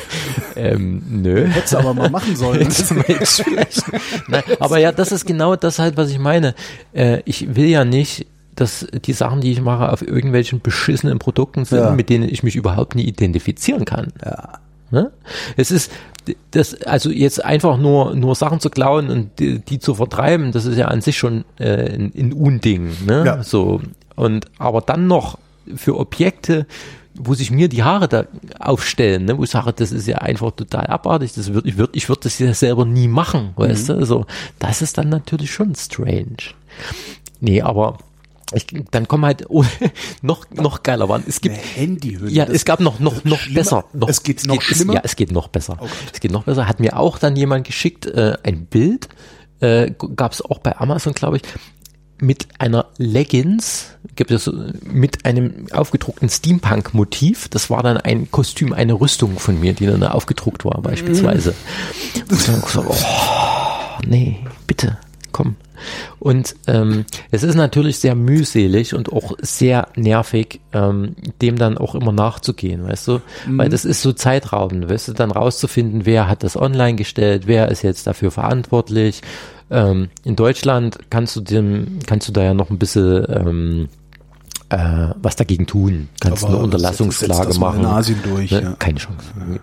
S3: ähm, nö.
S2: Hättest du aber mal machen sollen.
S3: Nein, aber ja, das ist genau das halt, was ich meine. Äh, ich will ja nicht, dass die Sachen, die ich mache, auf irgendwelchen beschissenen Produkten sind,
S2: Ja.
S3: mit denen ich mich überhaupt nie identifizieren kann.
S2: Ja.
S3: Ne? Es ist das, also jetzt einfach nur nur Sachen zu klauen und die, die zu vertreiben, das ist ja an sich schon äh, ein, ein Unding, ne?
S2: Ja.
S3: So und aber dann noch für Objekte, wo sich mir die Haare da aufstellen, ne? wo ich sage, das ist ja einfach total abartig, das würd, ich würde ich würde das ja selber nie machen, weißt du? Also das ist dann natürlich schon strange. Nee, aber ich, dann kommen halt oh, noch noch geiler waren. Es gibt
S2: Eine Handyhülle.
S3: ja, es gab noch noch noch
S2: schlimmer.
S3: besser. Noch,
S2: Es geht noch
S3: es,
S2: schlimmer?
S3: Ja, es geht noch besser.
S2: Gott.
S3: es geht noch besser. Hat mir auch dann jemand geschickt äh, ein Bild. Äh, gab es auch bei Amazon, glaube ich, mit einer Leggings, gibt es mit einem aufgedruckten Steampunk-Motiv. Das war dann ein Kostüm, eine Rüstung von mir, die dann da aufgedruckt war, beispielsweise. Und dann gesagt, oh, nee, bitte, komm. Und ähm, es ist natürlich sehr mühselig und auch sehr nervig, ähm, dem dann auch immer nachzugehen, weißt du? Weil das ist so zeitraubend, weißt du, dann rauszufinden, wer hat das online gestellt, wer ist jetzt dafür verantwortlich. Ähm, in Deutschland kannst du dem, kannst du da ja noch ein bisschen ähm, äh, was dagegen tun. Kannst
S2: Aber
S3: eine Unterlassungsklage
S2: das
S3: machen.
S2: durch,
S3: Ne?
S2: ja.
S3: Keine Chance.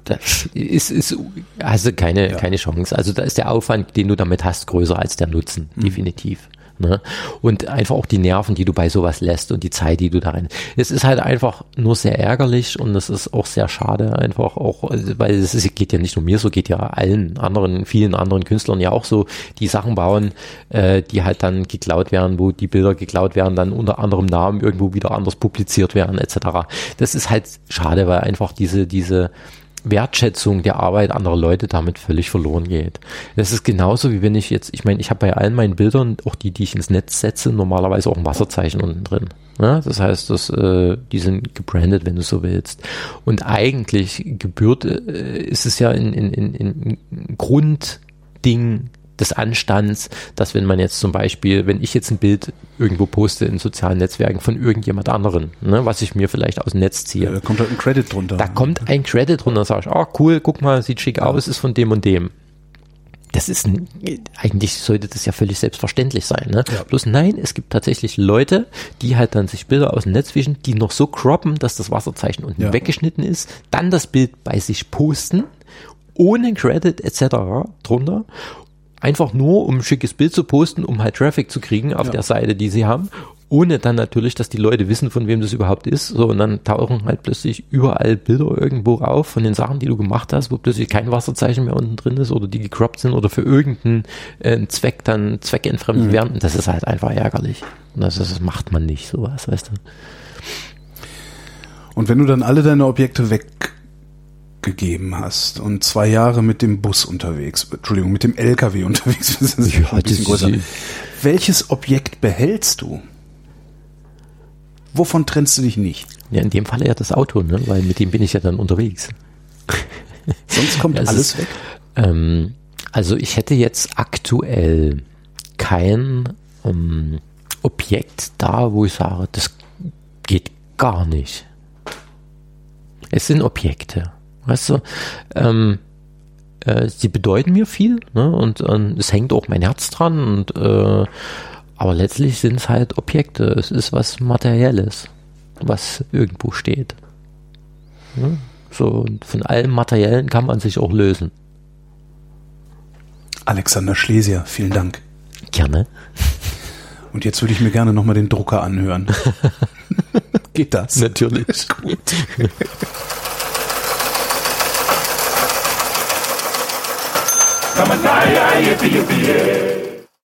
S3: Das ist, ist also keine, keine Chance. Also da ist der Aufwand, den du damit hast, größer als der Nutzen,
S2: Mhm.
S3: definitiv. Ne? Und einfach auch die Nerven, die du bei sowas lässt und die Zeit, die du da rein. Es ist halt einfach nur sehr ärgerlich und es ist auch sehr schade, einfach auch, also, weil es ist, geht ja nicht nur mir so, geht ja allen anderen, vielen anderen Künstlern ja auch so, die Sachen bauen, äh, die halt dann geklaut werden, wo die Bilder geklaut werden, dann unter anderem Namen irgendwo wieder anders publiziert werden, etc. Das ist halt schade, weil einfach diese, diese, Wertschätzung der Arbeit anderer Leute damit völlig verloren geht. Das ist genauso wie wenn ich jetzt, ich meine, ich habe bei allen meinen Bildern, auch die, die ich ins Netz setze, normalerweise auch ein Wasserzeichen unten drin. Ja, das heißt, dass, äh, die sind gebrandet, wenn du so willst. Und eigentlich gebührt, äh, ist es ja in, in, in, in Grundding des Anstands, dass wenn man jetzt zum Beispiel, wenn ich jetzt ein Bild irgendwo poste in sozialen Netzwerken von irgendjemand anderen, ne, was ich mir vielleicht aus dem Netz ziehe,
S2: da kommt halt ein Credit drunter.
S3: da kommt ein Credit drunter, sag ich, oh cool, guck mal, sieht schick aus, ist von dem und dem. das ist ein, eigentlich sollte das ja völlig selbstverständlich sein. Ne?
S2: Ja.
S3: Bloß nein, es gibt tatsächlich Leute, die halt dann sich Bilder aus dem Netz wischen, die noch so croppen, dass das Wasserzeichen unten
S2: Ja.
S3: weggeschnitten ist, dann das Bild bei sich posten, ohne Credit etc. drunter. Einfach nur, um ein schickes Bild zu posten, um halt Traffic zu kriegen auf
S2: Ja.
S3: der Seite, die sie haben. Ohne dann natürlich, dass die Leute wissen, von wem das überhaupt ist. So, und dann tauchen halt plötzlich überall Bilder irgendwo auf von den Sachen, die du gemacht hast, wo plötzlich kein Wasserzeichen mehr unten drin ist oder die gecroppt sind oder für irgendeinen äh, Zweck dann zweckentfremdet werden. Und das ist halt einfach ärgerlich. Und das, das macht man nicht, sowas, weißt du.
S2: Und wenn du dann alle deine Objekte weggegeben hast und zwei Jahre mit dem Bus unterwegs, Entschuldigung, mit dem LKW unterwegs bist, das ist
S3: Ja,
S2: ein bisschen größer. Welches Objekt behältst du? Wovon trennst du dich nicht?
S3: Ja, in dem Falle ja das Auto, ne? weil mit dem bin ich ja dann unterwegs.
S2: Sonst kommt
S3: Ja, es
S2: alles
S3: ist-
S2: weg.
S3: Ähm, also ich hätte jetzt aktuell kein ähm, Objekt da, wo ich sage, das geht gar nicht. Es sind Objekte. Weißt du, ähm, äh, sie bedeuten mir viel ne? und ähm, es hängt auch mein Herz dran und äh, aber letztlich sind es halt Objekte. Es ist was Materielles, was irgendwo steht. Ne? So, und von allem Materiellen kann man sich auch lösen.
S2: Alexander Schlesier, vielen Dank.
S3: Gerne.
S2: Und jetzt würde ich mir gerne nochmal den Drucker anhören. Geht das?
S3: Natürlich.
S2: Gut.
S4: Come on, yippee, yippee, yeah.